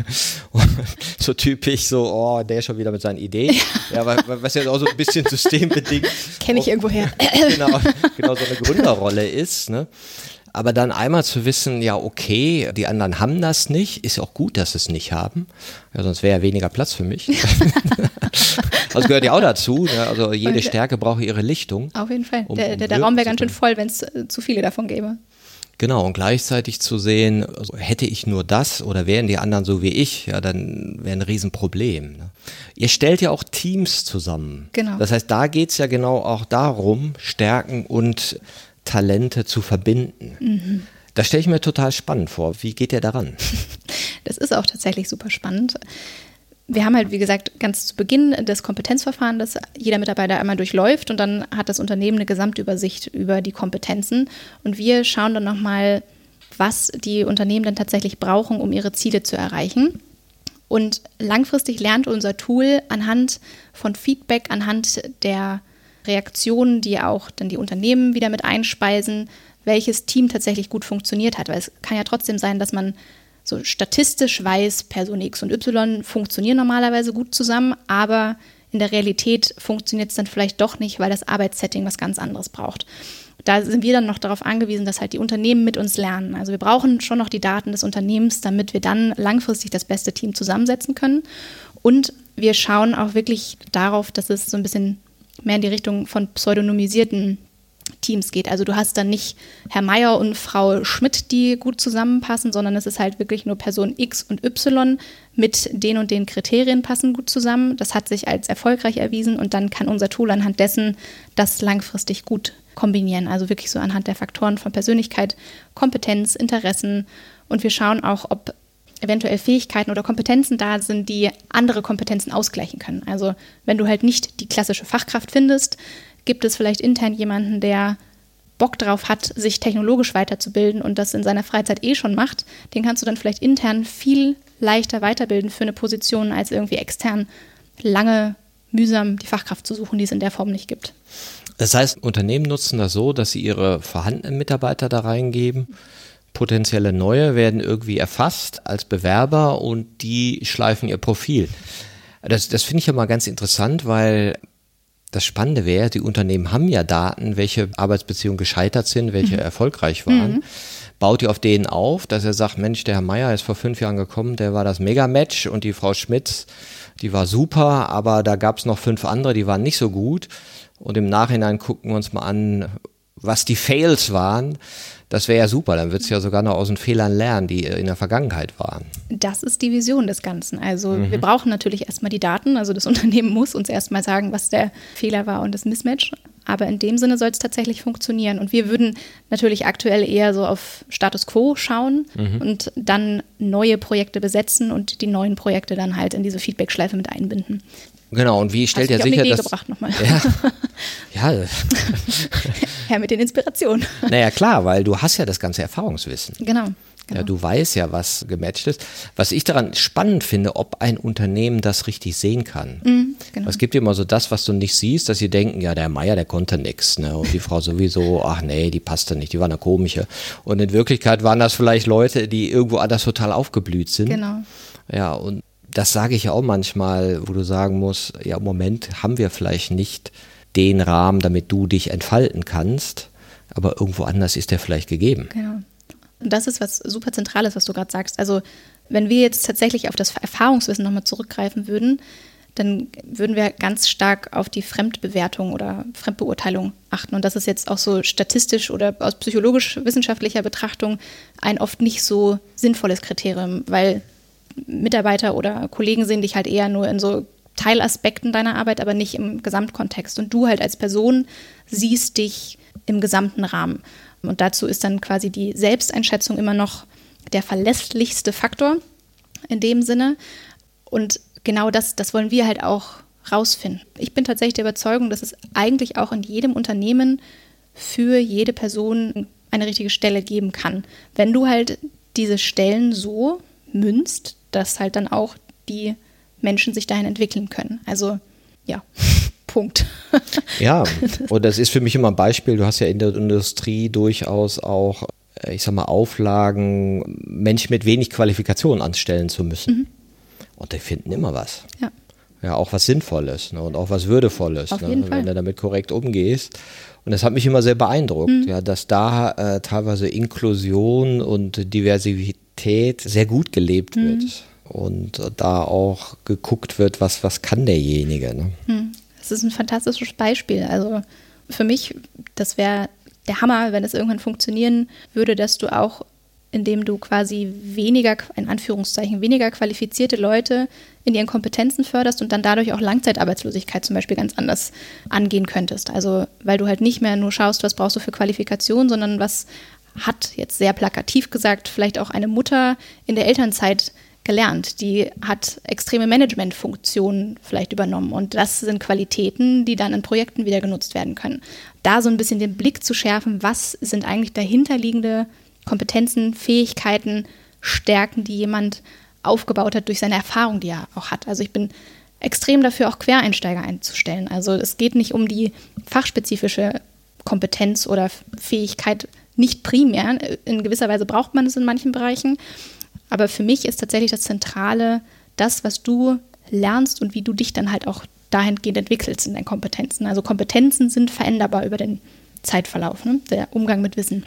So typisch so, oh, der ist schon wieder mit seinen Ideen. Ja, ja was ja auch so ein bisschen systembedingt. Kenne ich irgendwo her. genau, genau so eine Gründerrolle ist, ne? Aber dann einmal zu wissen, ja, okay, die anderen haben das nicht, ist auch gut, dass sie es nicht haben. Ja, sonst wäre ja weniger Platz für mich. das gehört ja auch dazu. Ne? Also jede Stärke braucht ihre Lichtung. Auf jeden Fall. Um, der, der, der Raum wäre ganz schön voll, wenn es äh, zu viele davon gäbe. Genau, und gleichzeitig zu sehen, also hätte ich nur das oder wären die anderen so wie ich, ja, dann wäre ein Riesenproblem. Ne? Ihr stellt ja auch Teams zusammen. Genau. Das heißt, da geht es ja genau auch darum, Stärken und Talente zu verbinden. Mhm. Das stelle ich mir total spannend vor. Wie geht ihr daran? Das ist auch tatsächlich super spannend. Wir haben halt, wie gesagt, ganz zu Beginn das Kompetenzverfahren, das jeder Mitarbeiter einmal durchläuft und dann hat das Unternehmen eine Gesamtübersicht über die Kompetenzen. Und wir schauen dann nochmal, was die Unternehmen dann tatsächlich brauchen, um ihre Ziele zu erreichen. Und langfristig lernt unser Tool anhand von Feedback, anhand der Reaktionen, die auch dann die Unternehmen wieder mit einspeisen, welches Team tatsächlich gut funktioniert hat. Weil es kann ja trotzdem sein, dass man so statistisch weiß, Person X und Y funktionieren normalerweise gut zusammen, aber in der Realität funktioniert es dann vielleicht doch nicht, weil das Arbeitssetting was ganz anderes braucht. Da sind wir dann noch darauf angewiesen, dass halt die Unternehmen mit uns lernen. Also wir brauchen schon noch die Daten des Unternehmens, damit wir dann langfristig das beste Team zusammensetzen können. Und wir schauen auch wirklich darauf, dass es so ein bisschen mehr in die Richtung von pseudonymisierten Teams geht. Also du hast dann nicht Herr Meier und Frau Schmidt, die gut zusammenpassen, sondern es ist halt wirklich nur Person X und Y mit den und den Kriterien passen gut zusammen. Das hat sich als erfolgreich erwiesen und dann kann unser Tool anhand dessen das langfristig gut kombinieren. Also wirklich so anhand der Faktoren von Persönlichkeit, Kompetenz, Interessen und wir schauen auch, ob eventuell Fähigkeiten oder Kompetenzen da sind, die andere Kompetenzen ausgleichen können. Also wenn du halt nicht die klassische Fachkraft findest, gibt es vielleicht intern jemanden, der Bock drauf hat, sich technologisch weiterzubilden und das in seiner Freizeit eh schon macht, den kannst du dann vielleicht intern viel leichter weiterbilden für eine Position, als irgendwie extern lange mühsam die Fachkraft zu suchen, die es in der Form nicht gibt. Das heißt, Unternehmen nutzen das so, dass sie ihre vorhandenen Mitarbeiter da reingeben Potenzielle neue werden irgendwie erfasst als Bewerber und die schleifen ihr Profil. Das, das finde ich ja mal ganz interessant, weil das Spannende wäre, die Unternehmen haben ja Daten, welche Arbeitsbeziehungen gescheitert sind, welche mhm. erfolgreich waren. Mhm. Baut ihr auf denen auf, dass er sagt, Mensch, der Herr Meier ist vor fünf Jahren gekommen, der war das Megamatch und die Frau Schmitz, die war super, aber da gab es noch fünf andere, die waren nicht so gut. Und im Nachhinein gucken wir uns mal an, was die Fails waren. Das wäre ja super, dann wird es ja sogar noch aus den Fehlern lernen, die in der Vergangenheit waren. Das ist die Vision des Ganzen. Also mhm. wir brauchen natürlich erstmal die Daten. Also das Unternehmen muss uns erstmal sagen, was der Fehler war und das Mismatch. Aber in dem Sinne soll es tatsächlich funktionieren. Und wir würden natürlich aktuell eher so auf Status quo schauen mhm. und dann neue Projekte besetzen und die neuen Projekte dann halt in diese Feedback-Schleife mit einbinden. Genau, und wie stellt ihr sicher, Idee dass... gebracht nochmal. Ja, ja. Herr mit den Inspirationen. Naja, klar, weil du hast ja das ganze Erfahrungswissen. Genau. Genau. Ja, du weißt ja, was gematcht ist. Was ich daran spannend finde, ob ein Unternehmen das richtig sehen kann. Mm, genau. Es gibt immer so das, was du nicht siehst, dass sie denken, ja, der Meier, der konnte nichts. Ne? Und die Frau sowieso, ach nee, die passte nicht, die war eine komische. Und in Wirklichkeit waren das vielleicht Leute, die irgendwo anders total aufgeblüht sind. Genau. Ja, und das sage ich ja auch manchmal, wo du sagen musst, ja, im Moment haben wir vielleicht nicht den Rahmen, damit du dich entfalten kannst, aber irgendwo anders ist der vielleicht gegeben. Genau. Und das ist was super Zentrales, was du gerade sagst. Also, wenn wir jetzt tatsächlich auf das Erfahrungswissen nochmal zurückgreifen würden, dann würden wir ganz stark auf die Fremdbewertung oder Fremdbeurteilung achten. Und das ist jetzt auch so statistisch oder aus psychologisch-wissenschaftlicher Betrachtung ein oft nicht so sinnvolles Kriterium, weil Mitarbeiter oder Kollegen sehen dich halt eher nur in so Teilaspekten deiner Arbeit, aber nicht im Gesamtkontext. Und du halt als Person siehst dich im gesamten Rahmen. Und dazu ist dann quasi die Selbsteinschätzung immer noch der verlässlichste Faktor in dem Sinne. Und genau das, das wollen wir halt auch rausfinden. Ich bin tatsächlich der Überzeugung, dass es eigentlich auch in jedem Unternehmen für jede Person eine richtige Stelle geben kann. Wenn du halt diese Stellen so münzt, dass halt dann auch die Menschen sich dahin entwickeln können. Also ja, Punkt. ja, und das ist für mich immer ein Beispiel. Du hast ja in der Industrie durchaus auch, äh, ich sag mal, Auflagen, Menschen mit wenig Qualifikation anstellen zu müssen. Mhm. Und die finden immer was. Ja. Ja, auch was Sinnvolles ne, und auch was Würdevolles, ne, jeden Fall. wenn du damit korrekt umgehst. Und das hat mich immer sehr beeindruckt, mhm. ja, dass da äh, teilweise Inklusion und Diversität sehr gut gelebt mhm. wird und da auch geguckt wird, was, was kann derjenige. Ne? Hm. Das ist ein fantastisches Beispiel. Also für mich, das wäre der Hammer, wenn es irgendwann funktionieren würde, dass du auch, indem du quasi weniger, in Anführungszeichen, weniger qualifizierte Leute in ihren Kompetenzen förderst und dann dadurch auch Langzeitarbeitslosigkeit zum Beispiel ganz anders angehen könntest. Also weil du halt nicht mehr nur schaust, was brauchst du für Qualifikation, sondern was hat jetzt sehr plakativ gesagt, vielleicht auch eine Mutter in der Elternzeit gelernt. Die hat extreme Managementfunktionen vielleicht übernommen. Und das sind Qualitäten, die dann in Projekten wieder genutzt werden können. Da so ein bisschen den Blick zu schärfen, was sind eigentlich dahinterliegende Kompetenzen, Fähigkeiten, Stärken, die jemand aufgebaut hat durch seine Erfahrung, die er auch hat. Also ich bin extrem dafür, auch Quereinsteiger einzustellen. Also es geht nicht um die fachspezifische Kompetenz oder Fähigkeit, nicht primär. In gewisser Weise braucht man es in manchen Bereichen. Aber für mich ist tatsächlich das Zentrale das, was du lernst und wie du dich dann halt auch dahingehend entwickelst in deinen Kompetenzen. Also Kompetenzen sind veränderbar über den Zeitverlauf, ne? der Umgang mit Wissen.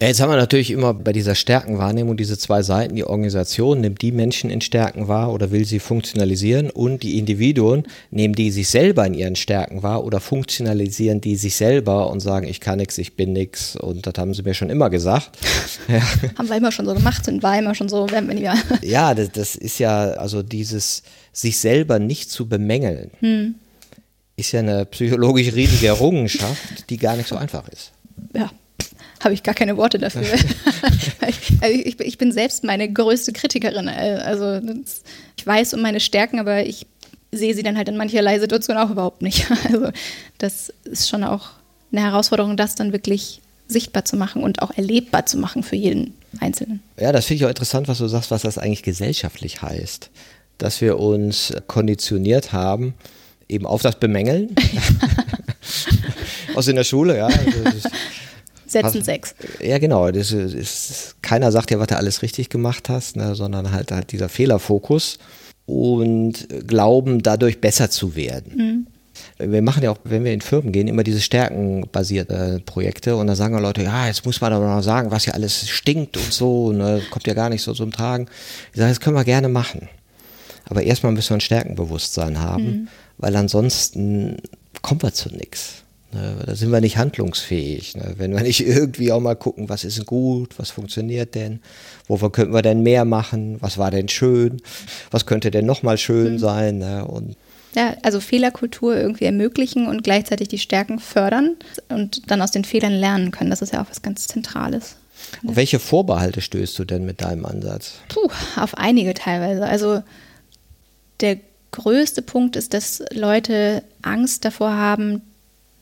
Jetzt haben wir natürlich immer bei dieser Stärkenwahrnehmung diese zwei Seiten. Die Organisation nimmt die Menschen in Stärken wahr oder will sie funktionalisieren und die Individuen nehmen die sich selber in ihren Stärken wahr oder funktionalisieren die sich selber und sagen, ich kann nichts, ich bin nichts und das haben sie mir schon immer gesagt. ja. Haben wir immer schon so gemacht und war immer schon so, werden wir ja. Ja, das, das, ist ja also dieses sich selber nicht zu bemängeln. Hm. Ist ja eine psychologisch riesige Errungenschaft, die gar nicht so einfach ist. Ja, habe ich gar keine Worte dafür. ich, ich, bin selbst meine größte Kritikerin. Also ich weiß um meine Stärken, aber ich sehe sie dann halt in mancherlei Situationen auch überhaupt nicht. Also das ist schon auch eine Herausforderung, das dann wirklich sichtbar zu machen und auch erlebbar zu machen für jeden Einzelnen. Ja, das finde ich auch interessant, was du sagst, was das eigentlich gesellschaftlich heißt. Dass wir uns konditioniert haben, eben auf das Bemängeln. Aus in der Schule, ja. Also setzen sechs. Ja, genau. Das ist, keiner sagt ja, was du alles richtig gemacht hast, ne, sondern halt, halt dieser Fehlerfokus und glauben, dadurch besser zu werden. Mhm. Wir machen ja auch, wenn wir in Firmen gehen, immer diese stärkenbasierte Projekte und dann sagen Leute, ja, jetzt muss man aber noch sagen, was ja alles stinkt und so, ne, kommt ja gar nicht so zum Tragen. Ich sage, das können wir gerne machen. Aber erstmal müssen wir ein Stärkenbewusstsein haben, mhm. weil ansonsten kommen wir zu nichts. Ne, da sind wir nicht handlungsfähig. Ne? Wenn wir nicht irgendwie auch mal gucken, was ist denn gut, was funktioniert denn, wovon könnten wir denn mehr machen, was war denn schön, was könnte denn nochmal schön mhm. sein. Ne? Und ja, also Fehlerkultur irgendwie ermöglichen und gleichzeitig die Stärken fördern und dann aus den Fehlern lernen können. Das ist ja auch was ganz Zentrales. Und welche Vorbehalte stößt du denn mit deinem Ansatz? Puh, auf einige teilweise. Also der größte Punkt ist, dass Leute Angst davor haben,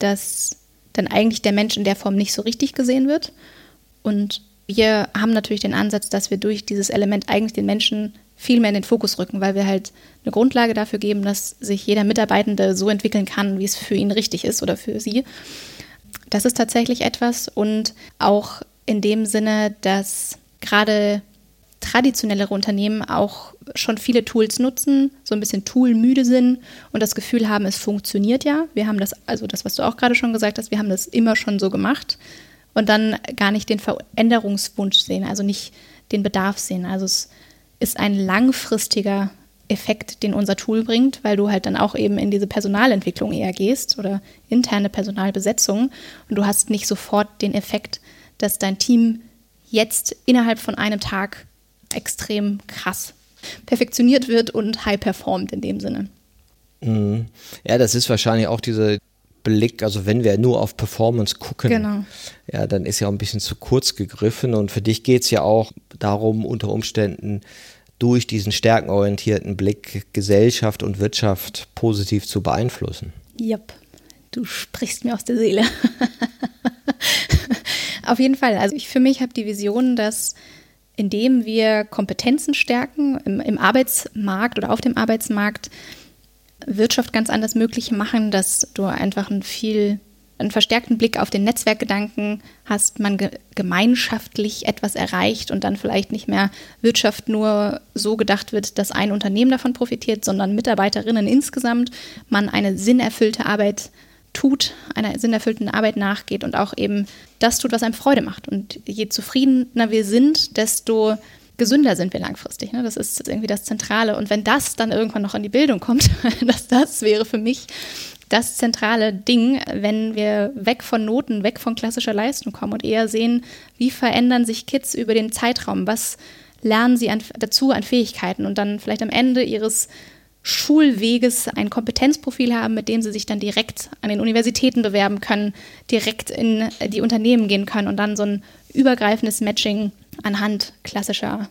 dass dann eigentlich der Mensch in der Form nicht so richtig gesehen wird. Und wir haben natürlich den Ansatz, dass wir durch dieses Element eigentlich den Menschen viel mehr in den Fokus rücken, weil wir halt eine Grundlage dafür geben, dass sich jeder Mitarbeitende so entwickeln kann, wie es für ihn richtig ist oder für sie. Das ist tatsächlich etwas und auch in dem Sinne, dass gerade traditionellere Unternehmen auch schon viele Tools nutzen, so ein bisschen toolmüde sind und das Gefühl haben, es funktioniert ja. Wir haben das, also das, was du auch gerade schon gesagt hast, wir haben das immer schon so gemacht und dann gar nicht den Veränderungswunsch sehen, also nicht den Bedarf sehen. Also es ist ein langfristiger Effekt, den unser Tool bringt, weil du halt dann auch eben in diese Personalentwicklung eher gehst oder interne Personalbesetzung und du hast nicht sofort den Effekt, dass dein Team jetzt innerhalb von einem Tag extrem krass perfektioniert wird und high performt in dem Sinne. Mhm. Ja, das ist wahrscheinlich auch dieser Blick, also wenn wir nur auf Performance gucken, genau. ja, dann ist ja auch ein bisschen zu kurz gegriffen und für dich geht es ja auch darum, unter Umständen durch diesen stärkenorientierten Blick Gesellschaft und Wirtschaft positiv zu beeinflussen. Yep, du sprichst mir aus der Seele. auf jeden Fall, also ich für mich habe die Vision, dass indem wir Kompetenzen stärken im, im Arbeitsmarkt oder auf dem Arbeitsmarkt, Wirtschaft ganz anders möglich machen, dass du einfach einen viel einen verstärkten Blick auf den Netzwerkgedanken hast, man ge gemeinschaftlich etwas erreicht und dann vielleicht nicht mehr Wirtschaft nur so gedacht wird, dass ein Unternehmen davon profitiert, sondern Mitarbeiterinnen insgesamt, man eine sinnerfüllte Arbeit tut, einer sinnerfüllten Arbeit nachgeht und auch eben das tut, was einem Freude macht. Und je zufriedener wir sind, desto gesünder sind wir langfristig. Ne? Das ist irgendwie das Zentrale. Und wenn das dann irgendwann noch in die Bildung kommt, das, das wäre für mich das zentrale Ding, wenn wir weg von Noten, weg von klassischer Leistung kommen und eher sehen, wie verändern sich Kids über den Zeitraum, was lernen sie an, dazu an Fähigkeiten und dann vielleicht am Ende ihres Schulweges ein Kompetenzprofil haben, mit dem sie sich dann direkt an den Universitäten bewerben können, direkt in die Unternehmen gehen können und dann so ein übergreifendes Matching anhand klassischer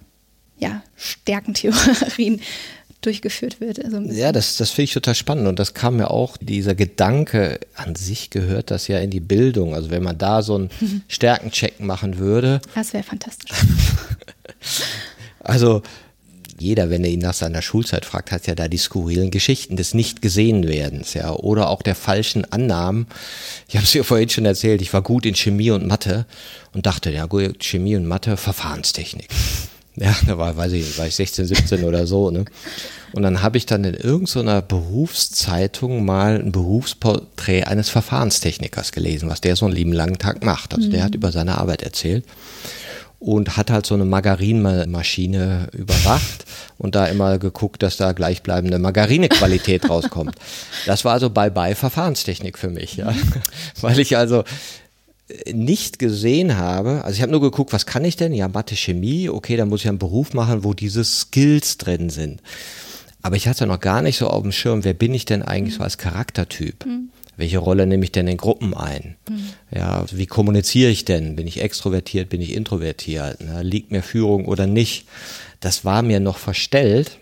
ja, Stärkentheorien durchgeführt wird. Also ja, das, das finde ich total spannend und das kam mir auch, dieser Gedanke an sich gehört das ja in die Bildung. Also wenn man da so einen Stärkencheck machen würde. Das wäre fantastisch. also Jeder, wenn er ihn nach seiner Schulzeit fragt, hat ja da die skurrilen Geschichten des Nicht-Gesehen-Werdens, ja, oder auch der falschen Annahmen. Ich habe es dir vorhin schon erzählt, ich war gut in Chemie und Mathe und dachte, ja gut, Chemie und Mathe, Verfahrenstechnik. Ja, da war, weiß ich, war ich 16, 17 oder so, ne? Und dann habe ich dann in irgendeiner Berufszeitung mal ein Berufsporträt eines Verfahrenstechnikers gelesen, was der so einen lieben langen Tag macht. Also mhm. der hat über seine Arbeit erzählt und hat halt so eine Margarinmaschine überwacht und da immer geguckt, dass da gleichbleibende Margarinequalität rauskommt. Das war also Bye-bye Verfahrenstechnik für mich, ja. Weil ich also nicht gesehen habe, also ich habe nur geguckt, was kann ich denn? Ja, Mathe, Chemie, okay, dann muss ich einen Beruf machen, wo diese Skills drin sind. Aber ich hatte noch gar nicht so auf dem Schirm, wer bin ich denn eigentlich so als Charaktertyp? Mhm. Welche Rolle nehme ich denn in Gruppen ein? Mhm. Ja, wie kommuniziere ich denn? Bin ich extrovertiert, bin ich introvertiert? Ne? Liegt mir Führung oder nicht? Das war mir noch verstellt,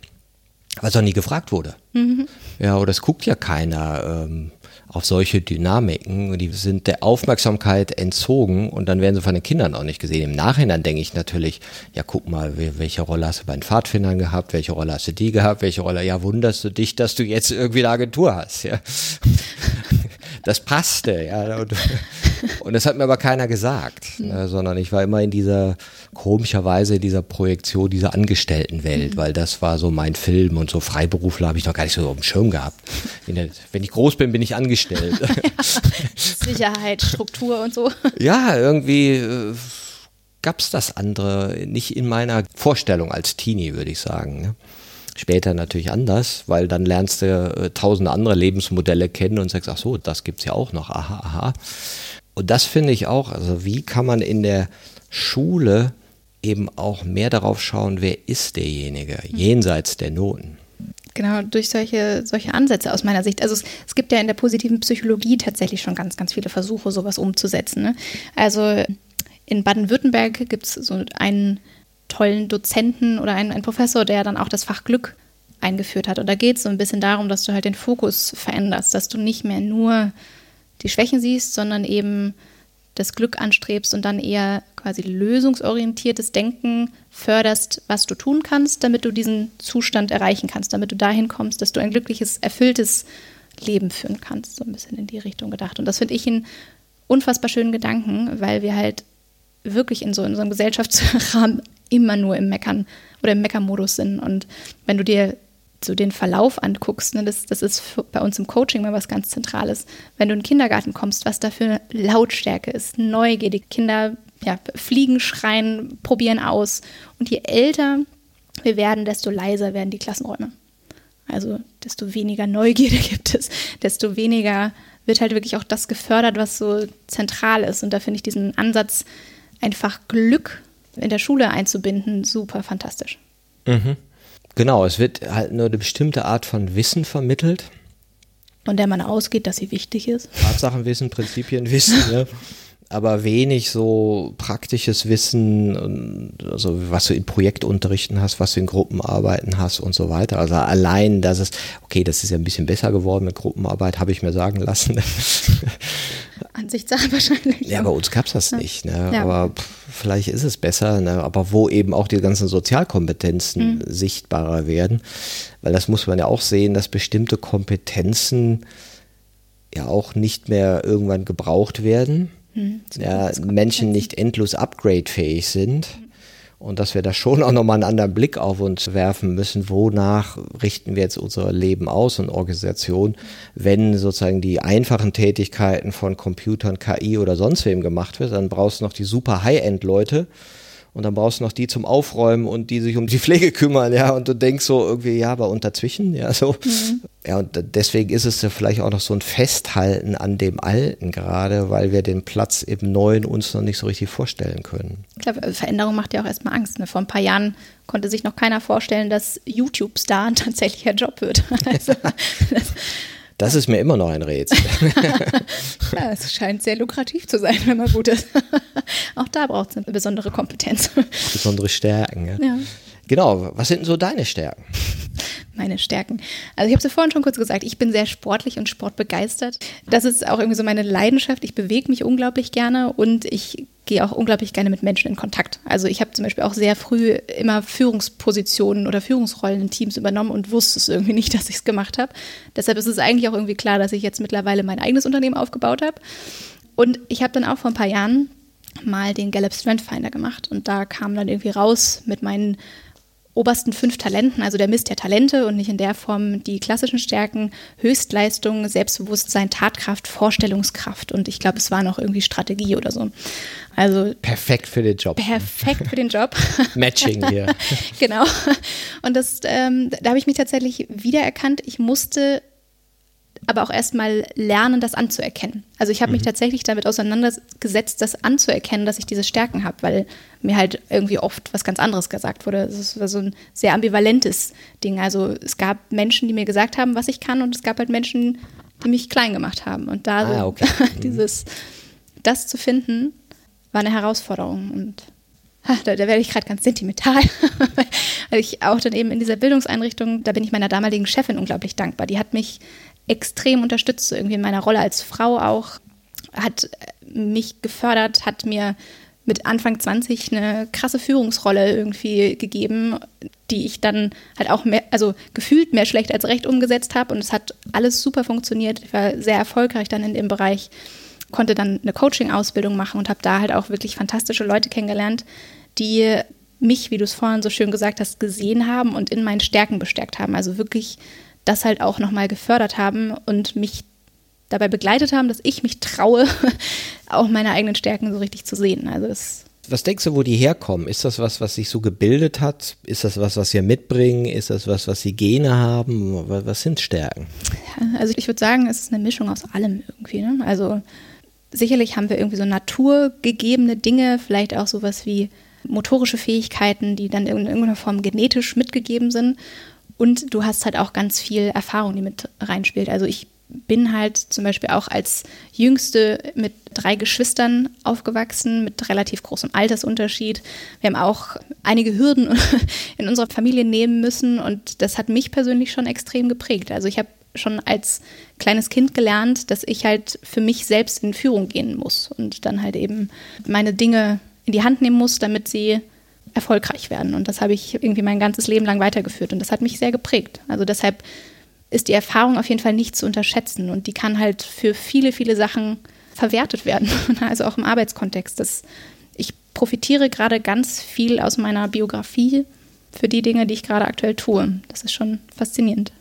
weil es auch nie gefragt wurde. Mhm. Ja, oder es guckt ja keiner. Ähm, auf solche Dynamiken, die sind der Aufmerksamkeit entzogen und dann werden sie von den Kindern auch nicht gesehen. Im Nachhinein denke ich natürlich, ja guck mal, welche Rolle hast du bei den Pfadfindern gehabt, welche Rolle hast du die gehabt, welche Rolle, ja wunderst du dich, dass du jetzt irgendwie eine Agentur hast, ja. Das passte, ja. Und, und das hat mir aber keiner gesagt, ne, sondern ich war immer in dieser, komischerweise in dieser Projektion dieser Angestelltenwelt, mhm. weil das war so mein Film und so Freiberufler habe ich noch gar nicht so auf dem Schirm gehabt. Wenn ich groß bin, bin ich angestellt gestellt. Sicherheit, Struktur und so. Ja, irgendwie äh, gab es das andere nicht in meiner Vorstellung als Teenie, würde ich sagen. Ne? Später natürlich anders, weil dann lernst du äh, tausende andere Lebensmodelle kennen und sagst, ach so, das gibt es ja auch noch, aha, aha. Und das finde ich auch, also wie kann man in der Schule eben auch mehr darauf schauen, wer ist derjenige, jenseits der Noten. Genau, durch solche, solche Ansätze aus meiner Sicht. Also es, es gibt ja in der positiven Psychologie tatsächlich schon ganz, ganz viele Versuche, sowas umzusetzen. Ne? Also in Baden-Württemberg gibt es so einen tollen Dozenten oder einen, einen Professor, der dann auch das Fach Glück eingeführt hat. Und da geht es so ein bisschen darum, dass du halt den Fokus veränderst, dass du nicht mehr nur die Schwächen siehst, sondern eben das Glück anstrebst und dann eher quasi lösungsorientiertes Denken förderst, was du tun kannst, damit du diesen Zustand erreichen kannst, damit du dahin kommst, dass du ein glückliches, erfülltes Leben führen kannst. So ein bisschen in die Richtung gedacht. Und das finde ich einen unfassbar schönen Gedanken, weil wir halt wirklich in so unserem Gesellschaftsrahmen immer nur im Meckern oder im Meckermodus sind. Und wenn du dir so den Verlauf anguckst, ne, das, das ist bei uns im Coaching mal was ganz Zentrales. Wenn du in den Kindergarten kommst, was da für Lautstärke ist, Neugier, die Kinder ja, fliegen, schreien, probieren aus. Und je älter wir werden, desto leiser werden die Klassenräume. Also desto weniger Neugierde gibt es, desto weniger wird halt wirklich auch das gefördert, was so zentral ist. Und da finde ich diesen Ansatz, einfach Glück in der Schule einzubinden, super fantastisch. Mhm. Genau, es wird halt nur eine bestimmte Art von Wissen vermittelt. Von der man ausgeht, dass sie wichtig ist. Tatsachenwissen, Prinzipienwissen, ja. aber wenig so praktisches Wissen, also was du in Projektunterrichten hast, was du in Gruppenarbeiten hast und so weiter. Also allein, dass es, okay, das ist ja ein bisschen besser geworden mit Gruppenarbeit, habe ich mir sagen lassen. Ansichtssache wahrscheinlich. Ja, bei uns gab es das ja. nicht. Ne? Ja. Aber pff, vielleicht ist es besser, ne? aber wo eben auch die ganzen Sozialkompetenzen mhm. sichtbarer werden. Weil das muss man ja auch sehen, dass bestimmte Kompetenzen ja auch nicht mehr irgendwann gebraucht werden. Mhm. Ja, Menschen nicht endlos upgradefähig sind. Und dass wir da schon auch nochmal einen anderen Blick auf uns werfen müssen, wonach richten wir jetzt unser Leben aus und Organisation, wenn sozusagen die einfachen Tätigkeiten von Computern, KI oder sonst wem gemacht wird, dann brauchst du noch die super High-End-Leute, und dann brauchst du noch die zum Aufräumen und die sich um die Pflege kümmern, ja. Und du denkst so irgendwie, ja, aber und dazwischen, ja, so. Mhm. Ja, und deswegen ist es ja vielleicht auch noch so ein Festhalten an dem Alten gerade, weil wir den Platz im Neuen uns noch nicht so richtig vorstellen können. Ich glaube, Veränderung macht ja auch erstmal Angst. Ne? Vor ein paar Jahren konnte sich noch keiner vorstellen, dass YouTube-Star ein tatsächlicher Job wird. Also, das, das ist mir immer noch ein Rätsel. ja, es scheint sehr lukrativ zu sein, wenn man gut ist. Auch da braucht es eine besondere Kompetenz. Besondere Stärken, ja. ja. Genau, was sind denn so deine Stärken? Meine Stärken. Also ich habe es ja vorhin schon kurz gesagt, ich bin sehr sportlich und sportbegeistert. Das ist auch irgendwie so meine Leidenschaft. Ich bewege mich unglaublich gerne und ich gehe auch unglaublich gerne mit Menschen in Kontakt. Also ich habe zum Beispiel auch sehr früh immer Führungspositionen oder Führungsrollen in Teams übernommen und wusste es irgendwie nicht, dass ich es gemacht habe. Deshalb ist es eigentlich auch irgendwie klar, dass ich jetzt mittlerweile mein eigenes Unternehmen aufgebaut habe. Und ich habe dann auch vor ein paar Jahren mal den Gallup Strength Finder gemacht und da kam dann irgendwie raus mit meinen obersten fünf Talenten, also der Mist der Talente und nicht in der Form die klassischen Stärken, Höchstleistung, Selbstbewusstsein, Tatkraft, Vorstellungskraft und ich glaube, es war noch irgendwie Strategie oder so. Also perfekt für den Job. Perfekt für den Job. Matching hier. genau. Und das, ähm, da habe ich mich tatsächlich wiedererkannt. Ich musste aber auch erstmal lernen, das anzuerkennen. Also ich habe mich mhm. tatsächlich damit auseinandergesetzt, das anzuerkennen, dass ich diese Stärken habe, weil mir halt irgendwie oft was ganz anderes gesagt wurde. Es war so ein sehr ambivalentes Ding. Also es gab Menschen, die mir gesagt haben, was ich kann, und es gab halt Menschen, die mich klein gemacht haben. Und da ah, okay. Mhm. dieses, das zu finden, war eine Herausforderung. Und da, da werde ich gerade ganz sentimental, weil ich auch dann eben in dieser Bildungseinrichtung, da bin ich meiner damaligen Chefin unglaublich dankbar. Die hat mich extrem unterstützt, irgendwie in meiner Rolle als Frau auch, hat mich gefördert, hat mir mit Anfang 20 eine krasse Führungsrolle irgendwie gegeben, die ich dann halt auch mehr, also gefühlt mehr schlecht als recht umgesetzt habe und es hat alles super funktioniert. Ich war sehr erfolgreich dann in dem Bereich, konnte dann eine Coaching-Ausbildung machen und habe da halt auch wirklich fantastische Leute kennengelernt, die mich, wie du es vorhin so schön gesagt hast, gesehen haben und in meinen Stärken bestärkt haben. Also wirklich das halt auch nochmal gefördert haben und mich dabei begleitet haben, dass ich mich traue, auch meine eigenen Stärken so richtig zu sehen. Also es was denkst du, wo die herkommen? Ist das was, was sich so gebildet hat? Ist das was, was sie mitbringen? Ist das was, was sie Gene haben? Was sind Stärken? also ich würde sagen, es ist eine Mischung aus allem irgendwie. Ne? Also sicherlich haben wir irgendwie so naturgegebene Dinge, vielleicht auch sowas wie motorische Fähigkeiten, die dann in irgendeiner Form genetisch mitgegeben sind. Und du hast halt auch ganz viel Erfahrung, die mit reinspielt. Also ich bin halt zum Beispiel auch als Jüngste mit drei Geschwistern aufgewachsen, mit relativ großem Altersunterschied. Wir haben auch einige Hürden in unserer Familie nehmen müssen und das hat mich persönlich schon extrem geprägt. Also ich habe schon als kleines Kind gelernt, dass ich halt für mich selbst in Führung gehen muss und dann halt eben meine Dinge in die Hand nehmen muss, damit sie erfolgreich werden. Und das habe ich irgendwie mein ganzes Leben lang weitergeführt. Und das hat mich sehr geprägt. Also deshalb ist die Erfahrung auf jeden Fall nicht zu unterschätzen. Und die kann halt für viele, viele Sachen verwertet werden. Also auch im Arbeitskontext. Das, ich profitiere gerade ganz viel aus meiner Biografie für die Dinge, die ich gerade aktuell tue. Das ist schon faszinierend.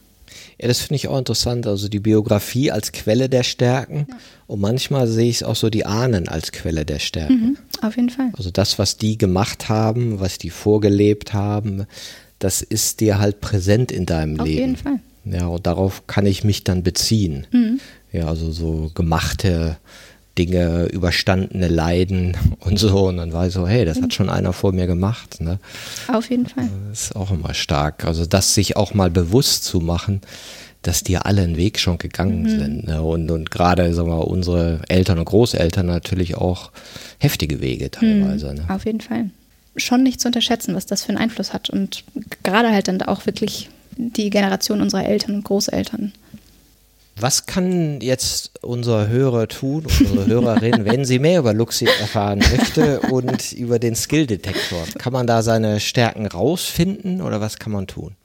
Ja, das finde ich auch interessant. Also die Biografie als Quelle der Stärken. Ja. Und manchmal sehe ich es auch so die Ahnen als Quelle der Stärken. Mhm, auf jeden Fall. Also das, was die gemacht haben, was die vorgelebt haben, das ist dir halt präsent in deinem auf Leben. Auf jeden Fall. Ja, und darauf kann ich mich dann beziehen. Mhm. Ja, also so gemachte Dinge, überstandene Leiden und so. Und dann war ich so, hey, das hat schon einer vor mir gemacht. Ne? Auf jeden Fall. Das ist auch immer stark. Also das sich auch mal bewusst zu machen, dass die alle einen Weg schon gegangen mhm. sind. Ne? Und, und gerade sagen wir, unsere Eltern und Großeltern natürlich auch heftige Wege teilweise. Mhm. Ne? Auf jeden Fall. Schon nicht zu unterschätzen, was das für einen Einfluss hat. Und gerade halt dann auch wirklich die Generation unserer Eltern und Großeltern. Was kann jetzt unser Hörer tun, unsere Hörerin, wenn sie mehr über Luxi erfahren möchte und über den Skill-Detektor? Kann man da seine Stärken rausfinden oder was kann man tun?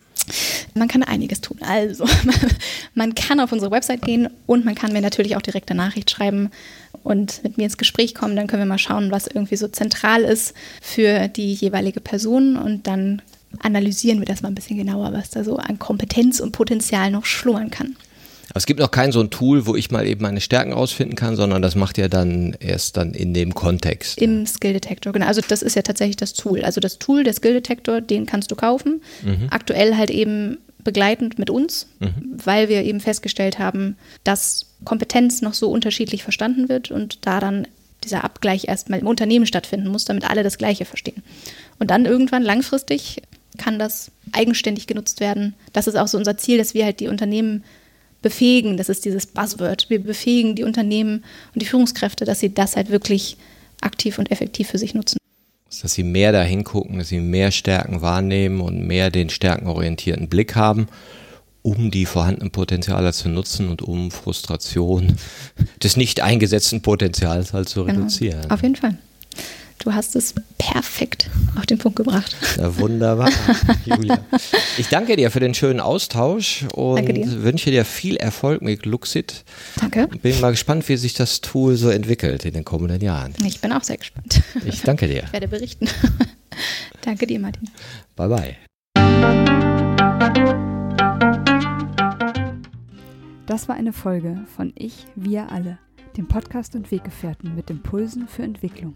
Man kann einiges tun. Also, man kann auf unsere Website gehen und man kann mir natürlich auch direkt eine Nachricht schreiben und mit mir ins Gespräch kommen. Dann können wir mal schauen, was irgendwie so zentral ist für die jeweilige Person und dann analysieren wir das mal ein bisschen genauer, was da so an Kompetenz und Potenzial noch schlummern kann. Aber es gibt noch kein so ein Tool, wo ich mal eben meine Stärken rausfinden kann, sondern das macht ja dann erst dann in dem Kontext. Im Skill Detector, genau. Also das ist ja tatsächlich das Tool. Also das Tool, der Skill Detector, den kannst du kaufen. Mhm. Aktuell halt eben begleitend mit uns, mhm. weil wir eben festgestellt haben, dass Kompetenz noch so unterschiedlich verstanden wird und da dann dieser Abgleich erstmal im Unternehmen stattfinden muss, damit alle das Gleiche verstehen. Und dann irgendwann langfristig kann das eigenständig genutzt werden. Das ist auch so unser Ziel, dass wir halt die Unternehmen befähigen, das ist dieses Buzzword, wir befähigen die Unternehmen und die Führungskräfte, dass sie das halt wirklich aktiv und effektiv für sich nutzen. dass sie mehr dahin gucken, dass sie mehr Stärken wahrnehmen und mehr den stärkenorientierten Blick haben, um die vorhandenen Potenziale zu nutzen und um Frustration des nicht eingesetzten Potenzials halt zu genau. reduzieren. Auf jeden Fall. Du hast es perfekt auf den Punkt gebracht. Ja, wunderbar, Julia. Ich danke dir für den schönen Austausch und dir. wünsche dir viel Erfolg mit Luxit. Danke. Bin mal gespannt, wie sich das Tool so entwickelt in den kommenden Jahren. Ich bin auch sehr gespannt. Ich danke dir. Ich werde berichten. danke dir, Martin. Bye, bye. Das war eine Folge von Ich, wir alle, dem Podcast und Weggefährten mit Impulsen für Entwicklung.